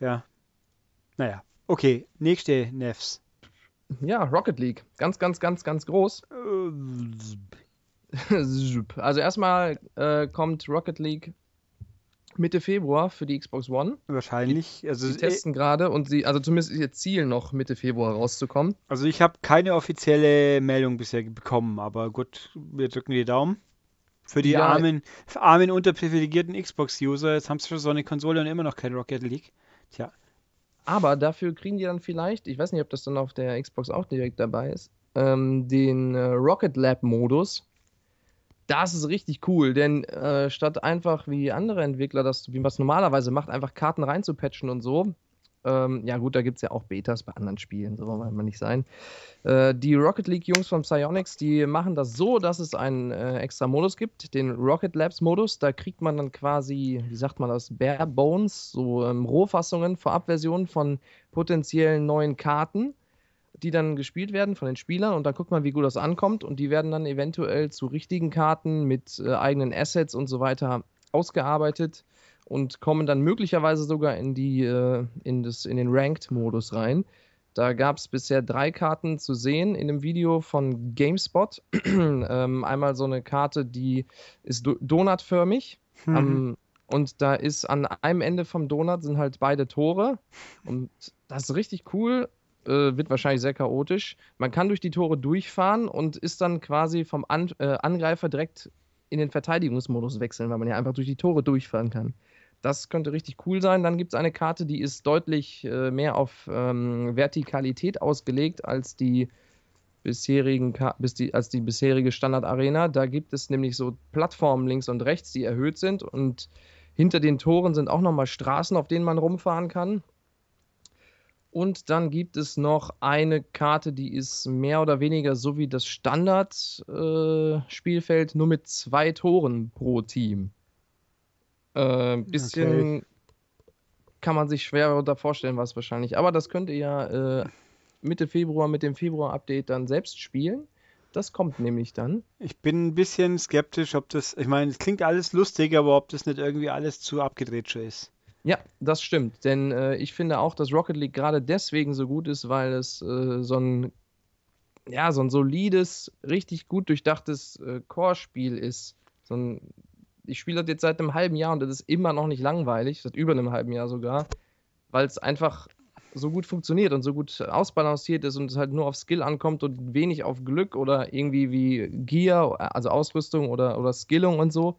ja. Naja. Okay, nächste Nefs. Ja, Rocket League. Ganz, ganz, ganz, ganz groß. Also erstmal äh, kommt Rocket League Mitte Februar für die Xbox One. Wahrscheinlich. Also, Sie testen gerade und sie, also zumindest ist ihr Ziel noch Mitte Februar rauszukommen. also ich habe keine offizielle Meldung bisher bekommen, aber gut, wir drücken die Daumen. Für die Ja. armen, für armen unterprivilegierten Xbox-User, jetzt haben sie schon so eine Konsole und immer noch kein Rocket League. Tja, Aber dafür kriegen die dann vielleicht, ich weiß nicht, ob das dann auf der Xbox auch direkt dabei ist, ähm, den äh, Rocket Lab Modus. Das ist richtig cool, denn äh, statt einfach wie andere Entwickler das, wie man es normalerweise macht, einfach Karten reinzupatchen und so, ähm, ja gut, da gibt es ja auch Betas bei anderen Spielen, so wollen wir nicht sein. Äh, die Rocket League Jungs von Psyonix, die machen das so, dass es einen äh, extra Modus gibt, den Rocket Labs Modus. Da kriegt man dann quasi, wie sagt man das, Bare Bones, so ähm, Rohfassungen, Vorabversionen von potenziellen neuen Karten, die dann gespielt werden von den Spielern und dann guckt man, wie gut das ankommt und die werden dann eventuell zu richtigen Karten mit äh, eigenen Assets und so weiter ausgearbeitet und kommen dann möglicherweise sogar in die äh, in das in den Ranked Modus rein. Da gab es bisher drei Karten zu sehen in einem Video von GameSpot. ähm, einmal so eine Karte, die ist do donutförmig. Mhm. Am, und da ist an einem Ende vom Donut sind halt beide Tore. Und das ist richtig cool. Äh, wird wahrscheinlich sehr chaotisch. Man kann durch die Tore durchfahren und ist dann quasi vom An äh, Angreifer direkt in den Verteidigungsmodus wechseln, weil man ja einfach durch die Tore durchfahren kann. Das könnte richtig cool sein. Dann gibt es eine Karte, die ist deutlich äh, mehr auf ähm, Vertikalität ausgelegt als die bisherigen bis die, als die bisherige Standard Arena. Da gibt es nämlich so Plattformen links und rechts, die erhöht sind und hinter den Toren sind auch nochmal Straßen, auf denen man rumfahren kann. Und dann gibt es noch eine Karte, die ist mehr oder weniger so wie das Standard-Spielfeld, nur mit zwei Toren pro Team. Äh, bisschen kann man sich schwer darunter vorstellen, was wahrscheinlich. Aber das könnt ihr ja äh, Mitte Februar mit dem Februar-Update dann selbst spielen. Das kommt nämlich dann. Ich bin ein bisschen skeptisch, ob das, ich meine, es klingt alles lustig, aber ob das nicht irgendwie alles zu abgedreht schon ist. Ja, das stimmt. Denn äh, ich finde auch, dass Rocket League gerade deswegen so gut ist, weil es äh, so ein ja, so ein solides, richtig gut durchdachtes äh, Core-Spiel ist. So ein, ich spiele das jetzt seit einem halben Jahr und das ist immer noch nicht langweilig, seit über einem halben Jahr sogar, weil es einfach so gut funktioniert und so gut ausbalanciert ist und es halt nur auf Skill ankommt und wenig auf Glück oder irgendwie wie Gear, also Ausrüstung oder, oder Skillung und so.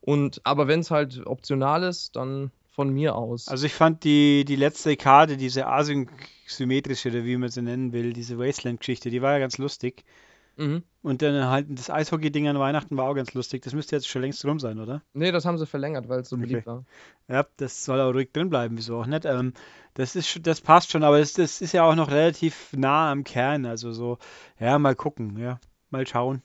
Und aber wenn es halt optional ist, dann von mir aus. Also ich fand die, die letzte Karte, diese asymmetrische, oder wie man sie nennen will, diese Wasteland-Geschichte, die war ja ganz lustig. Mhm. Und dann halt das Eishockey-Ding an Weihnachten war auch ganz lustig. Das müsste jetzt schon längst rum sein, oder? Nee, das haben sie verlängert, weil es so Okay. beliebt war. Ja, das soll auch ruhig drin bleiben, wieso auch nicht. Ähm, das ist, das passt schon, aber das, das ist ja auch noch relativ nah am Kern. Also so, ja, mal gucken, ja, mal schauen.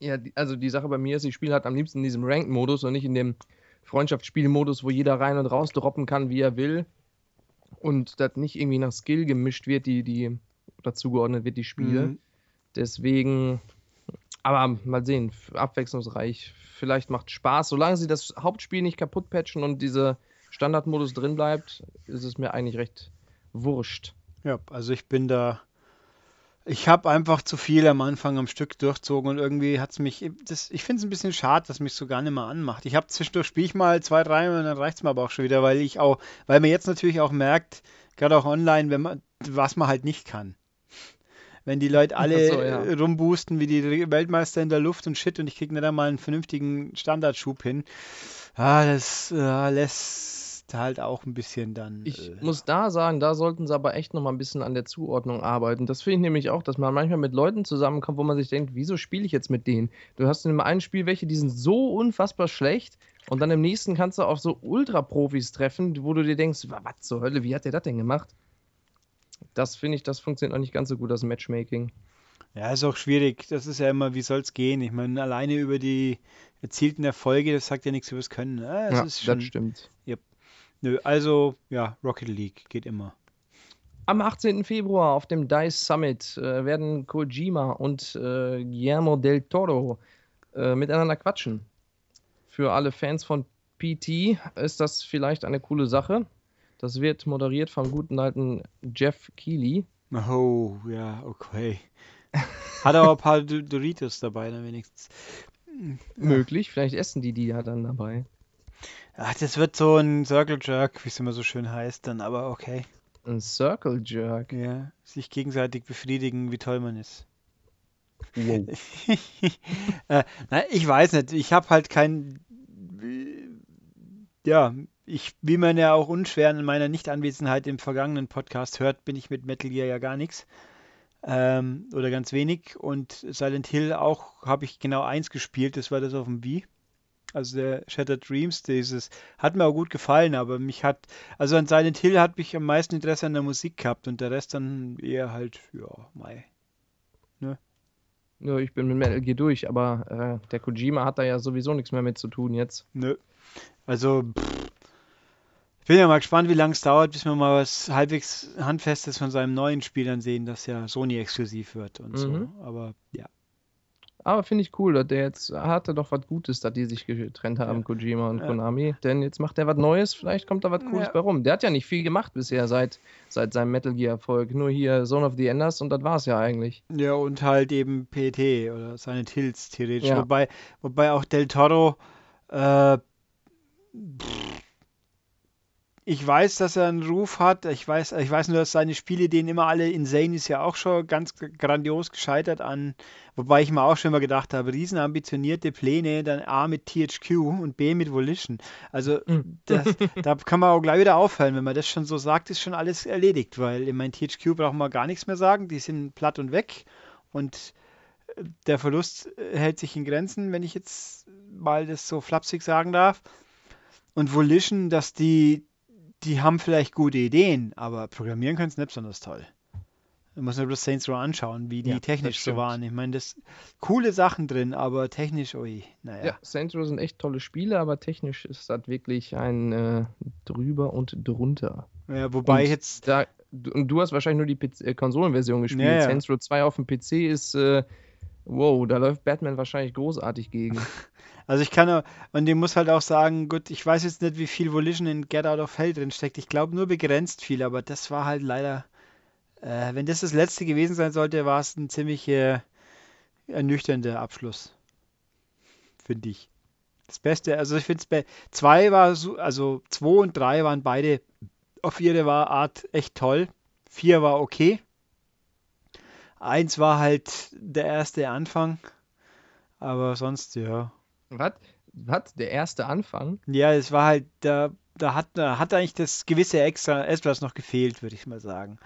Ja, also die Sache bei mir ist, ich spiele halt am liebsten in diesem Ranked-Modus und nicht in dem Freundschaftsspiel-Modus, wo jeder rein und raus droppen kann, wie er will. Und das nicht irgendwie nach Skill gemischt wird, die, die oder zugeordnet wird, die Spiele. Mhm. Deswegen, aber mal sehen, abwechslungsreich. Vielleicht macht Spaß. Solange sie das Hauptspiel nicht kaputt patchen und dieser Standardmodus drin bleibt, ist es mir eigentlich recht wurscht. Ja, also ich bin da. Ich habe einfach zu viel am Anfang am Stück durchzogen und irgendwie hat es mich. Das, ich finde es ein bisschen schade, dass mich so gar nicht mehr anmacht. Ich habe zwischendurch spiele ich mal zwei, drei und dann reicht es mir aber auch schon wieder, weil ich auch, weil man jetzt natürlich auch merkt, gerade auch online, wenn man, was man halt nicht kann. Wenn die Leute alle so, ja. äh, rumboosten wie die Weltmeister in der Luft und shit und ich kriege nicht einmal einen vernünftigen Standardschub hin, ah, das äh, lässt halt auch ein bisschen dann. Ich äh, muss da sagen, da sollten sie aber echt noch mal ein bisschen an der Zuordnung arbeiten. Das finde ich nämlich auch, dass man manchmal mit Leuten zusammenkommt, wo man sich denkt, wieso spiele ich jetzt mit denen? Du hast in dem einen Spiel welche, die sind so unfassbar schlecht und dann im nächsten kannst du auf so Ultra-Profis treffen, wo du dir denkst, "Wa- was zur Hölle, wie hat der das denn gemacht? Das finde ich, das funktioniert noch nicht ganz so gut, das Matchmaking. Ja, ist auch schwierig. Das ist ja immer, wie soll es gehen? Ich meine, alleine über die erzielten Erfolge, das sagt ja nichts über das Können. Ah, das ja, ist schon. das stimmt. Nö, also, ja, Rocket League geht immer. Am 18. Februar auf dem DICE Summit äh, werden Kojima und äh, Guillermo del Toro äh, miteinander quatschen. Für alle Fans von PT ist das vielleicht eine coole Sache. Das wird moderiert vom guten alten Jeff Keighley. Oh, ja, okay. Hat aber ein paar Do- Doritos dabei, dann wenigstens. Möglich, vielleicht essen die die ja dann dabei. Ach, das wird so ein Circle Jerk, wie es immer so schön heißt, dann aber okay. Ein Circle Jerk. Ja, sich gegenseitig befriedigen, wie toll man ist. Wow. äh, nein, ich weiß nicht. Ich habe halt kein. Ja, ich, wie man ja auch unschwer in meiner Nichtanwesenheit im vergangenen Podcast hört, bin ich mit Metal Gear ja gar nichts. Ähm, oder ganz wenig. Und Silent Hill auch habe ich genau eins gespielt, das war das auf dem Wii. Also der Shattered Dreams, dieses hat mir auch gut gefallen, aber mich hat, also an Silent Hill hat mich am meisten Interesse an der Musik gehabt und der Rest dann eher halt, ja, mei. Ja, ich bin mit Metal Gear durch, aber äh, der Kojima hat da ja sowieso nichts mehr mit zu tun jetzt. Nö. Also, pff, ich bin ja mal gespannt, wie lange es dauert, bis wir mal was halbwegs Handfestes von seinem neuen Spiel dann sehen, das ja Sony-exklusiv wird und so. Mhm. Aber ja. Aber finde ich cool, dass der jetzt hatte doch was Gutes, dass die sich getrennt haben, Ja. Kojima und Ja. Konami. Denn jetzt macht er was Neues, vielleicht kommt da was Cooles Ja. bei rum. Der hat ja nicht viel gemacht bisher seit, seit seinem Metal Gear-Erfolg. Nur hier Zone of the Enders und das war's ja eigentlich. Ja, und halt eben PT oder Silent Hills theoretisch. Wobei, wobei auch Del Toro, äh, ich weiß, dass er einen Ruf hat. Ich weiß, ich weiß nur, dass seine Spielideen immer alle insane ist ja auch schon ganz grandios gescheitert an, wobei ich mir auch schon immer gedacht habe, riesen ambitionierte Pläne, dann A mit THQ und B mit Volition. Also Mhm. das, da kann man auch gleich wieder aufhören, wenn man das schon so sagt, ist schon alles erledigt, weil ich meine, THQ braucht man gar nichts mehr sagen, die sind platt und weg und äh, der Verlust äh, hält sich in Grenzen, wenn ich jetzt mal das so flapsig sagen darf. Und Volition, dass die die haben vielleicht gute Ideen, aber programmieren können sie nicht besonders toll. Du musst nur das Saints Row anschauen, wie die Ja, technisch so waren. Ich meine, das coole Sachen drin, aber technisch, ui, naja. Ja, Saints Row sind echt tolle Spiele, aber technisch ist das wirklich ein äh, drüber und drunter. Ja, wobei Und jetzt, Da, du- und du hast wahrscheinlich nur die PC, äh, Konsolenversion gespielt. Ja, ja. Saints Row 2 auf dem PC ist, äh, wow, da läuft Batman wahrscheinlich großartig gegen. also ich kann, und ich muss halt auch sagen, gut, ich weiß jetzt nicht, wie viel Volition in Get Out of Hell drin steckt. Ich glaube nur begrenzt viel, aber das war halt leider, äh, wenn das das letzte gewesen sein sollte, war es ein ziemlich äh, ernüchternder Abschluss. Finde ich. Das Beste, also ich finde es bei zwei war so, also zwei und drei waren beide auf ihre Art echt toll. Vier war okay. Eins war halt der erste Anfang, aber sonst ja. Was? Was? Der erste Anfang? Ja, es war halt, da, da hat, da hat eigentlich das gewisse Extra etwas noch gefehlt, würde ich mal sagen.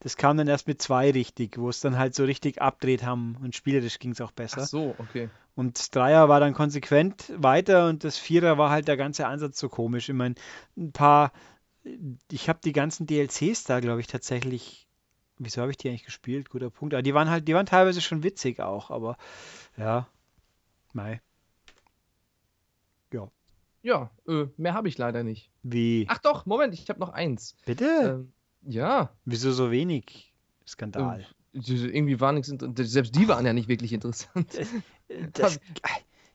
Das kam dann erst mit zwei richtig, wo es dann halt so richtig abdreht haben und spielerisch ging es auch besser. Ach so, okay. Und das Dreier war dann konsequent weiter und das Vierer war halt der ganze Ansatz so komisch. Ich meine, ein paar, ich habe die ganzen DLCs da, glaube ich, tatsächlich. Wieso habe ich die eigentlich gespielt? Guter Punkt. Aber die waren halt, die waren teilweise schon witzig auch, aber ja, mei. Ja, äh, mehr habe ich leider nicht. Wie? Ach doch, Moment, ich habe noch eins. Bitte? Ähm, ja, Wieso so wenig? Skandal. die- irgendwie war nichts interessant. Selbst die waren ja nicht wirklich interessant. Das,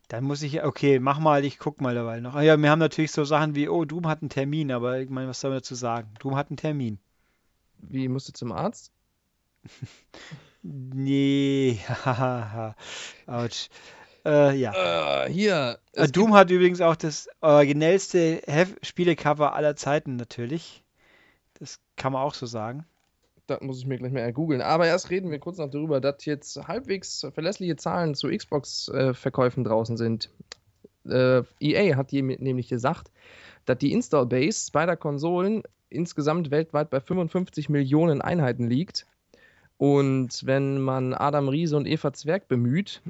dann muss ich, okay, mach mal, ich guck mal dabei noch. Ah Ja, wir haben natürlich so Sachen wie, oh, Doom hat einen Termin, aber ich meine, was soll man dazu sagen? Doom hat einen Termin. Wie musst du zum Arzt? Nee, hahaha. Autsch. Äh, ja. Äh, hier. Äh, Doom hat übrigens auch das originellste Hef Spielecover aller Zeiten, natürlich. Das kann man auch so sagen. Da muss ich mir gleich mal googeln. Aber erst reden wir kurz noch darüber, dass jetzt halbwegs verlässliche Zahlen zu Xbox-Verkäufen draußen sind. Äh, EA hat nämlich gesagt, dass die Install-Base beider Konsolen insgesamt weltweit bei 55 Millionen Einheiten liegt. Und wenn man Adam Riese und Eva Zwerg bemüht,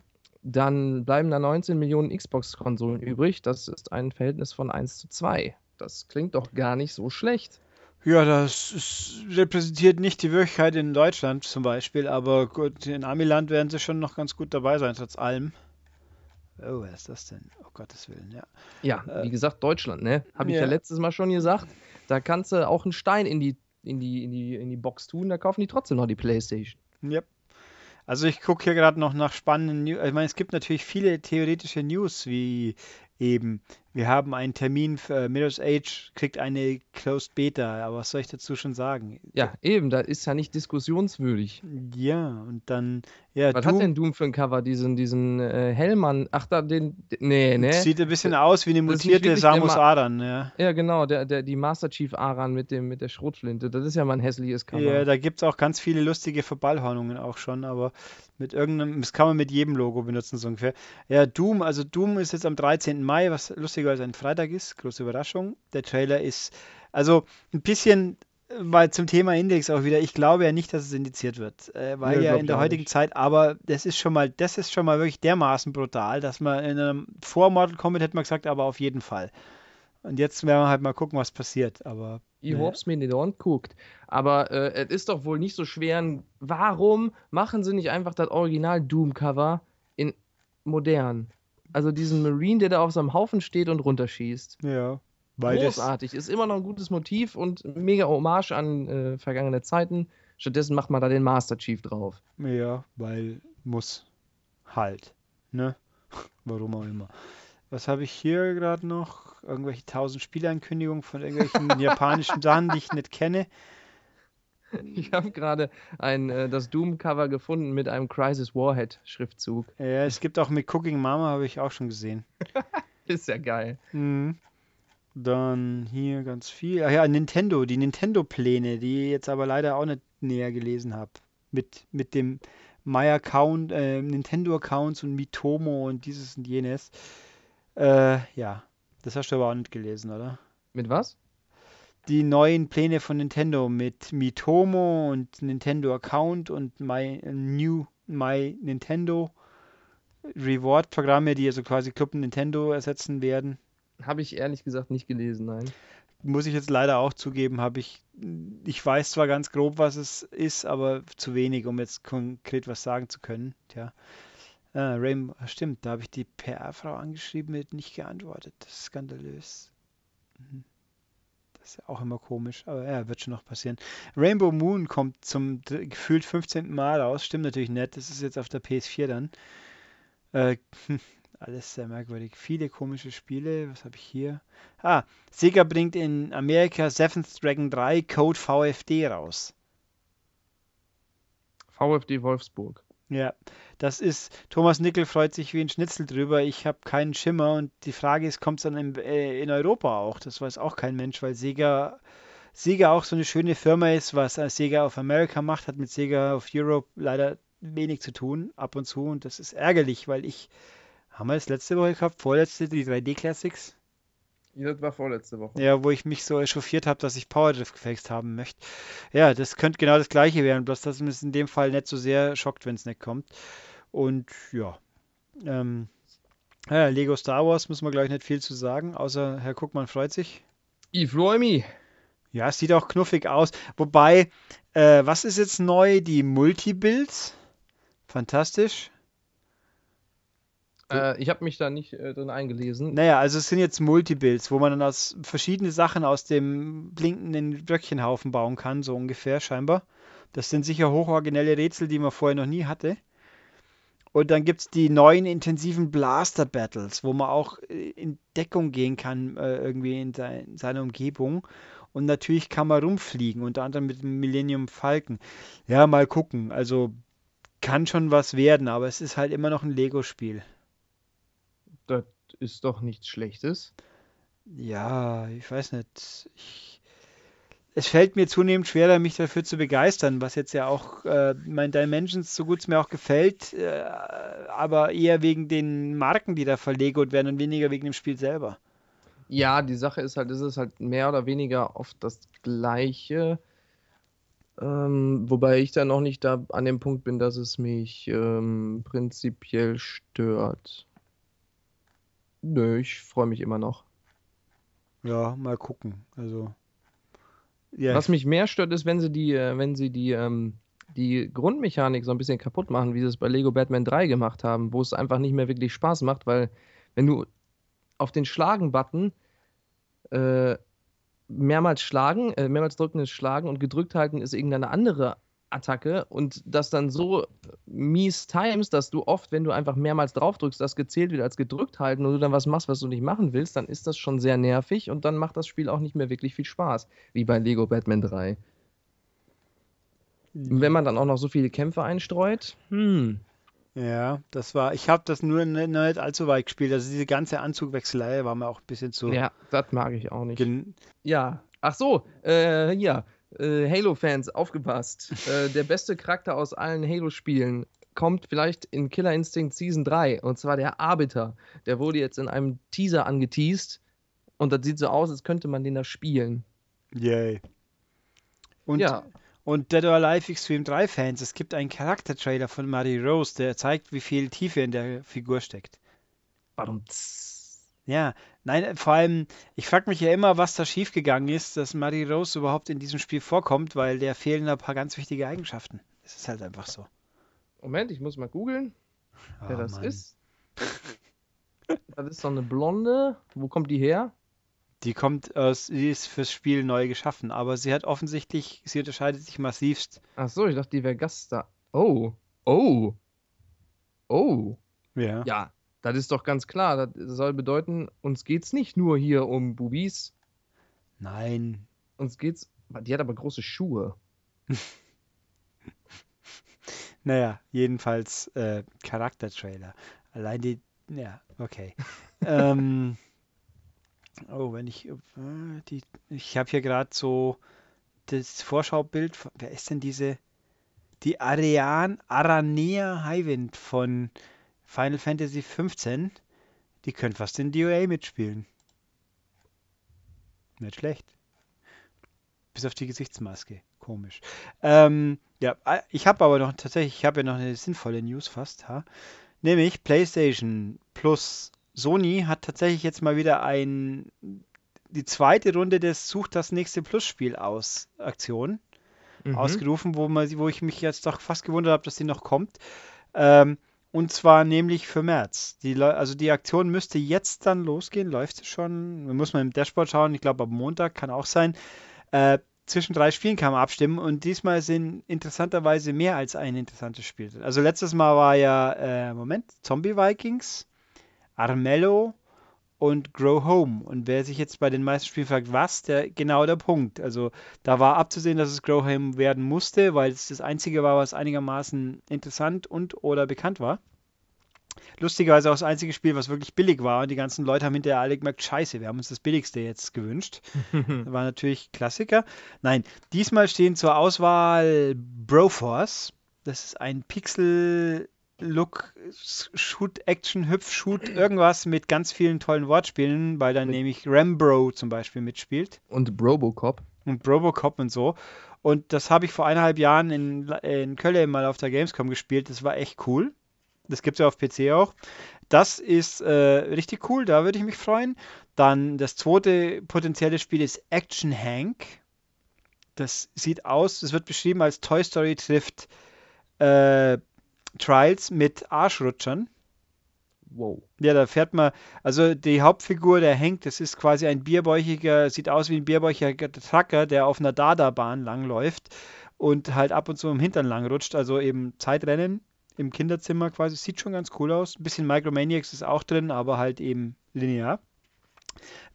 dann bleiben da 19 Millionen Xbox-Konsolen übrig. Das ist ein Verhältnis von 1 zu 2. Das klingt doch gar nicht so schlecht. Ja, das ist, repräsentiert nicht die Wirklichkeit in Deutschland zum Beispiel, aber gut, in Amiland werden sie schon noch ganz gut dabei sein, trotz allem. Oh, wer ist das denn? Oh Gottes Willen, ja. Ja, Äh, wie gesagt, Deutschland, ne? Habe ich ja. ja. letztes Mal schon gesagt. Da kannst du auch einen Stein in die, in die, in die, in die Box tun, da kaufen die trotzdem noch die Playstation. Yep. Also ich gucke hier gerade noch nach spannenden News. Ich meine, es gibt natürlich viele theoretische News, wie eben, wir haben einen Termin für Mirror's Age, kriegt eine Closed Beta, aber was soll ich dazu schon sagen? Ja, eben, da ist ja nicht diskussionswürdig. Ja, und dann, ja, Was hat Doom denn Doom für ein Cover? Diesen, diesen äh, Hellmann. Ach, da, den. Nee, ne? sieht ein bisschen aus wie eine mutierte Samus Aran, ja. Ja, genau, der, der, die Master Chief Aran mit, dem, mit der Schrotflinte. Das ist ja mal ein hässliches Cover. Ja, da gibt es auch ganz viele lustige Verballhornungen auch schon, aber mit irgendeinem, das kann man mit jedem Logo benutzen, so ungefähr. Ja, Doom, also Doom ist jetzt am 13. Mai, was lustigerweise ein Freitag ist, große Überraschung. Der Trailer ist, also ein bisschen, äh, weil zum Thema Index auch wieder, ich glaube ja nicht, dass es indiziert wird, äh, weil Nee, ja in der heutigen nicht. Zeit, aber das ist schon mal, das ist schon mal wirklich dermaßen brutal, dass man in einem vor Mortal Kombat hätte man gesagt, aber auf jeden Fall. Und jetzt werden wir halt mal gucken, was passiert, aber Ich Ja. hab's mir nicht anguckt. Aber äh, es ist doch wohl nicht so schwer. Warum machen sie nicht einfach das Original Doom-Cover in modern? Also diesen Marine, der da auf so einem Haufen steht und runterschießt. ja, weil das, Großartig. Ist immer noch ein gutes Motiv und mega Hommage an äh, vergangene Zeiten. Stattdessen macht man da den Master Chief drauf. Ja, weil muss halt. Ne? Warum auch immer. Was habe ich hier gerade noch? Irgendwelche tausend Spielankündigungen von irgendwelchen japanischen Sachen, die ich nicht kenne. Ich habe gerade ein äh, das Doom-Cover gefunden mit einem Crisis Warhead-Schriftzug. Ja, es gibt auch mit Cooking Mama, habe ich auch schon gesehen. Ist ja geil. Mhm. Dann hier ganz viel. Ach ja, Nintendo, die Nintendo-Pläne, die ich jetzt aber leider auch nicht näher gelesen habe. Mit, mit dem My-Account, äh, Nintendo-Accounts und Mitomo und dieses und jenes. Äh, ja, das hast du aber auch nicht gelesen, oder? Mit was? Die neuen Pläne von Nintendo mit Mitomo und Nintendo Account und My New My Nintendo Reward-Programme, die also quasi Club Nintendo ersetzen werden. Habe ich ehrlich gesagt nicht gelesen, nein. muss ich jetzt leider auch zugeben, habe ich, ich weiß zwar ganz grob, was es ist, aber zu wenig, um jetzt konkret was sagen zu können. Tja. Ah, Rainbow, stimmt, da habe ich die PR-Frau angeschrieben, mit nicht geantwortet. Das ist skandalös. Mhm. Ist ja auch immer komisch, aber ja, wird schon noch passieren. Rainbow Moon kommt zum gefühlt 15. Mal raus. Stimmt natürlich nicht, das ist jetzt auf der PS4 dann. Äh, alles sehr merkwürdig. Viele komische Spiele. Was habe ich hier? Ah, Sega bringt in Amerika Seventh Dragon 3 Code VFD raus. VfD Wolfsburg. Ja, das ist, Thomas Nickel freut sich wie ein Schnitzel drüber. Ich habe keinen Schimmer und die Frage ist, kommt es dann in, äh, in Europa auch? Das weiß auch kein Mensch, weil Sega, Sega auch so eine schöne Firma ist, was Sega of America macht, hat mit Sega of Europe leider wenig zu tun, ab und zu. Und das ist ärgerlich, weil ich, haben wir das letzte Woche gehabt, vorletzte, die 3D Classics? Ja, das war vorletzte Woche. Ja, wo ich mich so echauffiert habe, dass ich Powerdrift gefixt haben möchte. Ja, das könnte genau das gleiche werden, bloß dass es in dem Fall nicht so sehr schockt, wenn es nicht kommt. Und ja, ähm, ja, Lego Star Wars müssen wir gleich nicht viel zu sagen, außer Herr Guckmann freut sich. Ich freue mich. Ja, es sieht auch knuffig aus. Wobei, äh, was ist jetzt neu? Die Multibuilds. Fantastisch. Äh, ich habe mich da nicht äh, drin eingelesen. Naja, also es sind jetzt Multibuilds, wo man dann aus verschiedene Sachen aus dem blinkenden Blöckchenhaufen bauen kann, so ungefähr scheinbar. Das sind sicher hochoriginelle Rätsel, die man vorher noch nie hatte. Und dann gibt es die neuen intensiven Blaster Battles, wo man auch äh, in Deckung gehen kann, äh, irgendwie in, sein, in seiner Umgebung. Und natürlich kann man rumfliegen, unter anderem mit dem Millennium Falcon. Ja, mal gucken. Also kann schon was werden, aber es ist halt immer noch ein Lego-Spiel. Das ist doch nichts Schlechtes. Ja, ich weiß nicht. Ich, es fällt mir zunehmend schwerer, mich dafür zu begeistern, was jetzt ja auch äh, mein Dimensions, so gut es mir auch gefällt, äh, aber eher wegen den Marken, die da verlegt werden und weniger wegen dem Spiel selber. Ja, die Sache ist halt, es ist halt mehr oder weniger oft das Gleiche. Ähm, wobei ich da noch nicht da an dem Punkt bin, dass es mich ähm, prinzipiell stört. Nö, ich freue mich immer noch. Ja, mal gucken. Also. Ja. Was mich mehr stört, ist, wenn sie die, äh, wenn sie die, ähm, die Grundmechanik so ein bisschen kaputt machen, wie sie es bei Lego Batman 3 gemacht haben, wo es einfach nicht mehr wirklich Spaß macht, weil wenn du auf den Schlagen-Button äh, mehrmals schlagen, äh, mehrmals drücken ist schlagen und gedrückt halten ist irgendeine andere Attacke und das dann so mies times, dass du oft, wenn du einfach mehrmals draufdrückst, das gezählt wird als gedrückt halten und du dann was machst, was du nicht machen willst, dann ist das schon sehr nervig und dann macht das Spiel auch nicht mehr wirklich viel Spaß, wie bei Lego Batman 3. Mhm. Wenn man dann auch noch so viele Kämpfe einstreut, hm. Ja, das war, ich habe das nur nicht, nicht allzu weit gespielt. Also diese ganze Anzugwechselei war mir auch ein bisschen zu. Ja, das mag ich auch nicht. ja, ach so, äh, ja, äh, Halo-Fans, aufgepasst. äh, der beste Charakter aus allen Halo-Spielen kommt vielleicht in Killer Instinct Season 3 und zwar der Arbiter. Der wurde jetzt in einem Teaser angeteased und das sieht so aus, als könnte man den da spielen. Yay. Und, ja. und Dead or Alive Extreme 3 Fans, es gibt einen Charaktertrailer von Marie Rose, der zeigt, wie viel Tiefe in der Figur steckt. Warum? Ja, nein, vor allem, ich frage mich ja immer, was da schiefgegangen ist, dass Marie Rose überhaupt in diesem Spiel vorkommt, weil der fehlen ein paar ganz wichtige Eigenschaften. Es ist halt einfach so. Moment, ich muss mal googeln, oh, wer das Mann. ist. das ist so eine Blonde. Wo kommt die her? Die kommt aus, sie ist fürs Spiel neu geschaffen, aber sie hat offensichtlich, sie unterscheidet sich massivst. Ach so, ich dachte, die wäre Gast da. Oh, oh, oh. Ja. Ja, das ist doch ganz klar. Das soll bedeuten, uns geht es nicht nur hier um Bubis. Nein. Uns geht's. Die hat aber große Schuhe. naja, jedenfalls äh, Charaktertrailer. Allein die. Ja, okay. ähm, oh, wenn ich. Äh, die, ich habe hier gerade so das Vorschaubild. Wer ist denn diese? Die Arian Aranea Highwind von Final Fantasy 15, die können fast in DOA mitspielen. Nicht schlecht. Bis auf die Gesichtsmaske. Komisch. Ähm, ja, äh, ich habe aber noch tatsächlich, ich habe ja noch eine sinnvolle News fast. Ha? Nämlich PlayStation Plus Sony hat tatsächlich jetzt mal wieder ein die zweite Runde des Such das nächste Plus-Spiel aus Aktion Mhm. ausgerufen, wo, man, wo ich mich jetzt doch fast gewundert habe, dass die noch kommt. Ähm, und zwar nämlich für März. Die, also die Aktion müsste jetzt dann losgehen, läuft schon. Muss man im Dashboard schauen, ich glaube am Montag kann auch sein. Äh, zwischen drei Spielen kann man abstimmen und diesmal sind interessanterweise mehr als ein interessantes Spiel. Also letztes Mal war ja, äh, Moment, Zombie Vikings, Armello und Grow Home. Und wer sich jetzt bei den meisten Spielen fragt, was, der genau der Punkt. Also da war abzusehen, dass es Grow Home werden musste, weil es das einzige war, was einigermaßen interessant und oder bekannt war. Lustigerweise auch das einzige Spiel, was wirklich billig war. Und die ganzen Leute haben hinterher alle gemerkt, scheiße, wir haben uns das billigste jetzt gewünscht. War natürlich Klassiker. Nein, diesmal stehen zur Auswahl Broforce. Das ist ein Pixel-Look, Shoot, Action, Hüpf, Shoot, irgendwas mit ganz vielen tollen Wortspielen, weil dann nämlich Rambro zum Beispiel mitspielt Und Robocop. und Robocop und so. Und das habe ich vor eineinhalb Jahren in, in Köln mal auf der Gamescom gespielt. Das war echt cool. Das gibt es ja auf PC auch. Das ist äh, richtig cool, da würde ich mich freuen. Dann das zweite potenzielle Spiel ist Action Hank. Das sieht aus, das wird beschrieben als Toy Story trifft äh, Trials mit Arschrutschern. Wow. Ja, da fährt man, also die Hauptfigur, der Hank, das ist quasi ein bierbäuchiger, sieht aus wie ein bierbäuchiger Trucker, der auf einer Dada-Bahn langläuft und halt ab und zu im Hintern langrutscht, also eben Zeitrennen im Kinderzimmer quasi, sieht schon ganz cool aus. Ein bisschen Micromaniacs ist auch drin, aber halt eben linear.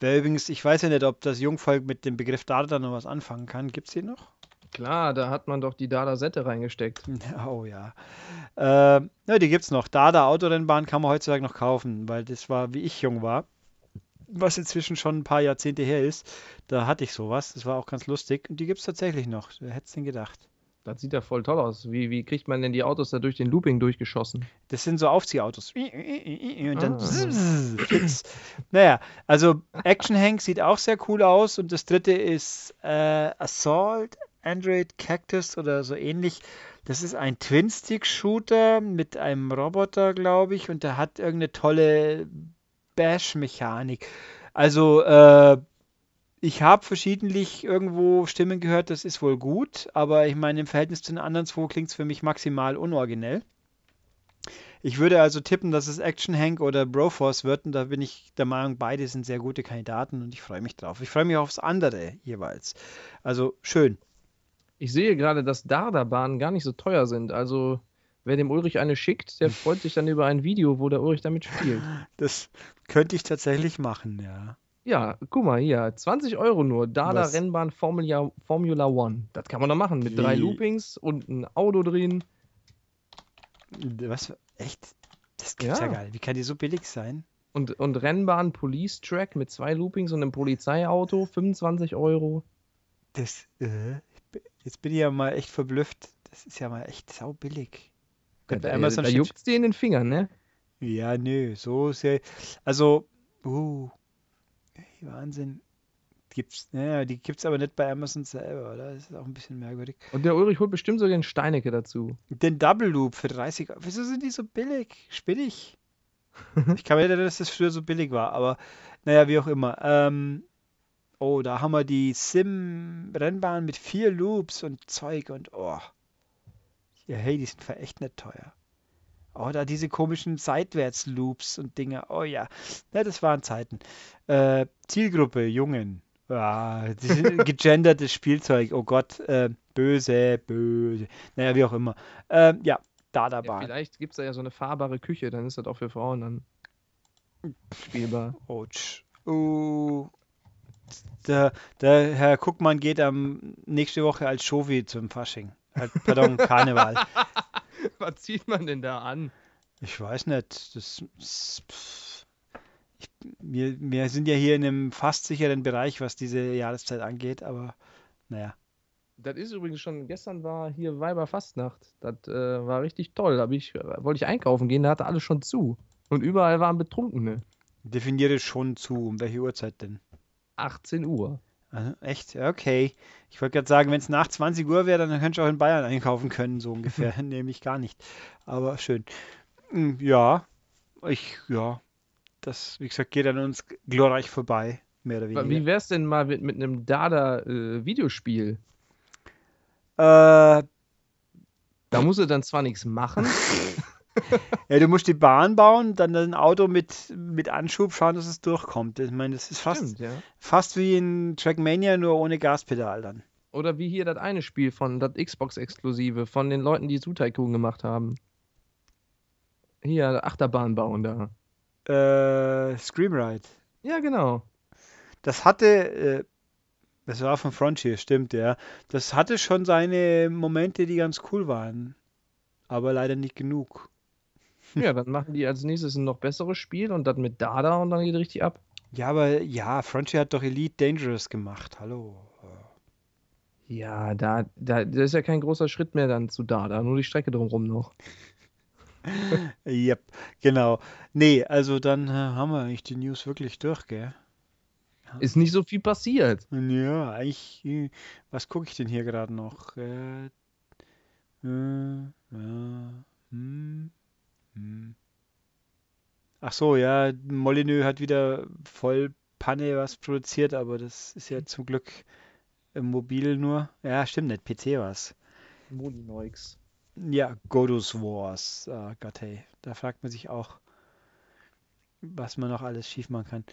Wer übrigens, ich weiß ja nicht, ob das Jungvolk mit dem Begriff Dada noch was anfangen kann. Gibt es den noch? Klar, da hat man doch die Dada-Sette reingesteckt. Oh ja. Äh, ja, die gibt's noch. Dada Autorennbahn kann man heutzutage noch kaufen, weil das war, wie ich jung war. Was inzwischen schon ein paar Jahrzehnte her ist. Da hatte ich sowas. Das war auch ganz lustig. Und die gibt's tatsächlich noch. Wer hätte es denn gedacht? Das sieht ja voll toll aus. Wie, wie kriegt man denn die Autos da durch den Looping durchgeschossen? Das sind so Aufziehautos. Und dann Ah. Naja, also Action Hank sieht auch sehr cool aus. Und das dritte ist äh, Assault Android Cactus oder so ähnlich. Das ist ein Twin-Stick-Shooter mit einem Roboter, glaube ich. Und der hat irgendeine tolle Bash-Mechanik. Also, äh, ich habe verschiedentlich irgendwo Stimmen gehört, das ist wohl gut, aber ich meine, im Verhältnis zu den anderen zwei klingt es für mich maximal unoriginell. Ich würde also tippen, dass es Action Hank oder Broforce wird und da bin ich der Meinung, beide sind sehr gute Kandidaten und ich freue mich drauf. Ich freue mich aufs andere jeweils. Also schön. Ich sehe gerade, dass Dardabahnen gar nicht so teuer sind. Also, wer dem Ulrich eine schickt, der freut sich dann über ein Video, wo der Ulrich damit spielt. Das könnte ich tatsächlich machen, ja. Ja, guck mal hier, 20 Euro nur. Dada Was? Rennbahn Formula, Formula One. Das kann man doch machen mit drei Wie? Loopings und ein Auto drin. Was? Echt? Das gibt's ja, Ja. geil. Wie kann die so billig sein? Und, und Rennbahn Police Track mit zwei Loopings und einem Polizeiauto, 25 Euro. Das, äh, jetzt bin ich ja mal echt verblüfft. Das ist ja mal echt sau billig. Da, Bei da, Amazon da steht- juckt's dir in den Fingern, ne? Ja, nö, so sehr. Also, uh, Wahnsinn. Gibt's, naja, die gibt's aber nicht bei Amazon selber, oder? Das ist auch ein bisschen merkwürdig. Und der Ulrich holt bestimmt sogar den Steinecke dazu. Den Double Loop für 30 Euro. Wieso sind die so billig? Spinnig. Ich kann mir nicht erinnern, dass das früher so billig war, aber naja, wie auch immer. Ähm, oh, da haben wir die Sim-Rennbahn mit vier Loops und Zeug und oh. Ja, hey, die sind echt nicht teuer. Oh, da diese komischen Seitwärts-Loops und Dinge. Oh ja, ja das waren Zeiten. Äh, Zielgruppe, Jungen. Ja, die sind gegendertes Spielzeug. Oh Gott, äh, böse, böse. Naja, wie auch immer. Ähm, ja, Ja, Dada-Bahn. vielleicht gibt's da ja so eine fahrbare Küche, dann ist das auch für Frauen dann spielbar. Autsch. Uh, der, der Herr Guckmann geht am nächste Woche als Shovi zum Fasching. Äh, pardon, Karneval. Was zieht man denn da an? Ich weiß nicht. Das, pff. ich, wir, wir sind ja hier in einem fast sicheren Bereich, was diese Jahreszeit angeht, aber naja. Das ist übrigens schon, gestern war hier Weiberfastnacht. Das äh, war richtig toll. Da ich, wollte ich einkaufen gehen, da hatte alles schon zu. Und überall waren Betrunkene. Definiere schon zu. Um welche Uhrzeit denn? 18 Uhr. Also, echt? Okay. Ich wollte gerade sagen, wenn es nach 20 Uhr wäre, dann könnte ich auch in Bayern einkaufen können, so ungefähr. Nämlich gar nicht. Aber schön. Hm, Ja, ich, ja. Das, wie gesagt, geht an uns glorreich vorbei. mehr oder Wie weniger. wär's denn mal mit, mit einem Dada-Videospiel? Äh, da muss er dann zwar nichts machen, ja, du musst die Bahn bauen, dann ein Auto mit, mit Anschub schauen, dass es durchkommt. Ich meine, das ist fast, stimmt, ja. fast wie in Trackmania, nur ohne Gaspedal dann. Oder wie hier das eine Spiel von das Xbox-Exklusive von den Leuten, die Zoo Tycoon gemacht haben. Hier, Achterbahn bauen da. Äh, Scream Ride. Ja, genau. Das hatte, äh, das war von Frontier, stimmt, ja. Das hatte schon seine Momente, die ganz cool waren. Aber leider nicht genug. Ja, dann machen die als nächstes ein noch besseres Spiel und das mit Dada und dann geht richtig ab. Ja, aber ja, Frontier hat doch Elite Dangerous gemacht. Hallo. Ja, da, da, das ist ja kein großer Schritt mehr dann zu Dada, nur die Strecke drumherum noch. Yep, genau. Nee, also dann äh, haben wir eigentlich die News wirklich durch, gell? Ist nicht so viel passiert. Ja, eigentlich, äh, was gucke ich denn hier gerade noch? Äh, äh, ja, hm, hm. Ach so, ja, Molyneux hat wieder voll Panne was produziert, aber das ist ja zum Glück im Mobil nur. Ja, stimmt nicht, PC war's. Molinoix. Ja, Godus Wars. Ah Gott, hey, da fragt man sich auch, was man noch alles schief machen kann.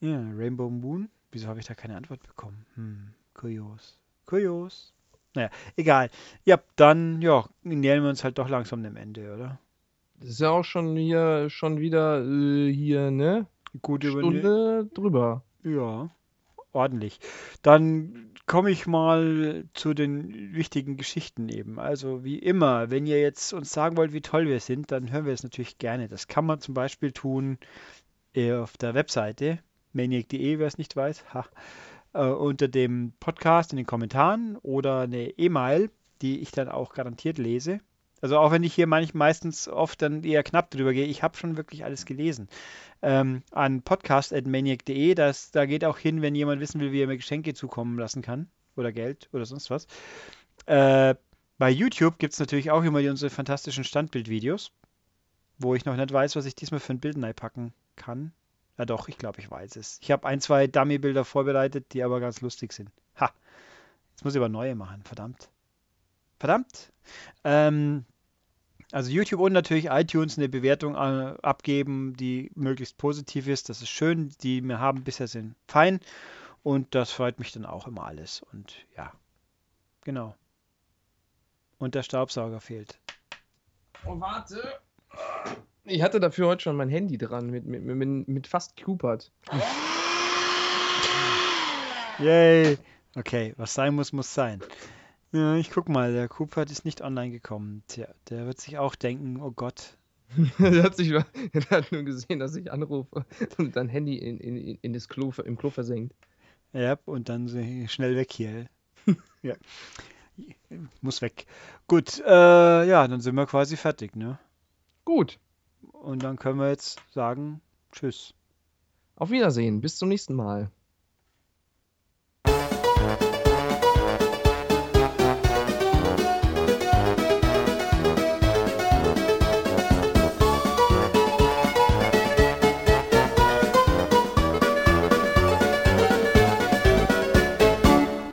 Ja, Rainbow Moon. Wieso habe ich da keine Antwort bekommen? Hm, kurios. Kurios. Naja, egal. Ja, dann, ja, nähern wir uns halt doch langsam dem Ende, oder? Das ist ja auch schon hier, schon wieder äh, hier, ne? Gut über Stunde drüber. Ja, ordentlich. Dann komme ich mal zu den wichtigen Geschichten eben. Also wie immer, wenn ihr jetzt uns sagen wollt, wie toll wir sind, dann hören wir es natürlich gerne. Das kann man zum Beispiel tun äh, auf der Webseite maniac.de, wer es nicht weiß, ha, äh, unter dem Podcast in den Kommentaren oder eine E-Mail, die ich dann auch garantiert lese. Also auch wenn ich hier manch, meistens oft dann eher knapp drüber gehe, ich habe schon wirklich alles gelesen. Ähm, an podcast.maniac.de, da geht auch hin, wenn jemand wissen will, wie er mir Geschenke zukommen lassen kann oder Geld oder sonst was. Äh, bei YouTube gibt es natürlich auch immer unsere fantastischen Standbildvideos, wo ich noch nicht weiß, was ich diesmal für ein Bild packen kann. Ja doch, ich glaube, ich weiß es. Ich habe ein, zwei Dummy-Bilder vorbereitet, die aber ganz lustig sind. Ha! Jetzt muss ich aber neue machen, verdammt. Verdammt! Ähm, also YouTube und natürlich iTunes eine Bewertung äh, abgeben, die möglichst positiv ist. Das ist schön. Die wir haben bisher sind fein. Und das freut mich dann auch immer alles. Und ja, genau. Und der Staubsauger fehlt. Oh, warte. Ich hatte dafür heute schon mein Handy dran, mit, mit, mit, mit fast Cupid. Yay! Okay, was sein muss, muss sein. Ja, ich guck mal, der Cooper ist nicht online gekommen. Tja, der wird sich auch denken, oh Gott. er, hat sich, er hat nur gesehen, dass ich anrufe und dann Handy in, in, in das Klo, im Klo versenkt. Ja, und dann schnell weg hier. ja. Muss weg. Gut, äh, ja, dann sind wir quasi fertig, ne? Gut. Und dann können wir jetzt sagen, tschüss. Auf Wiedersehen, bis zum nächsten Mal.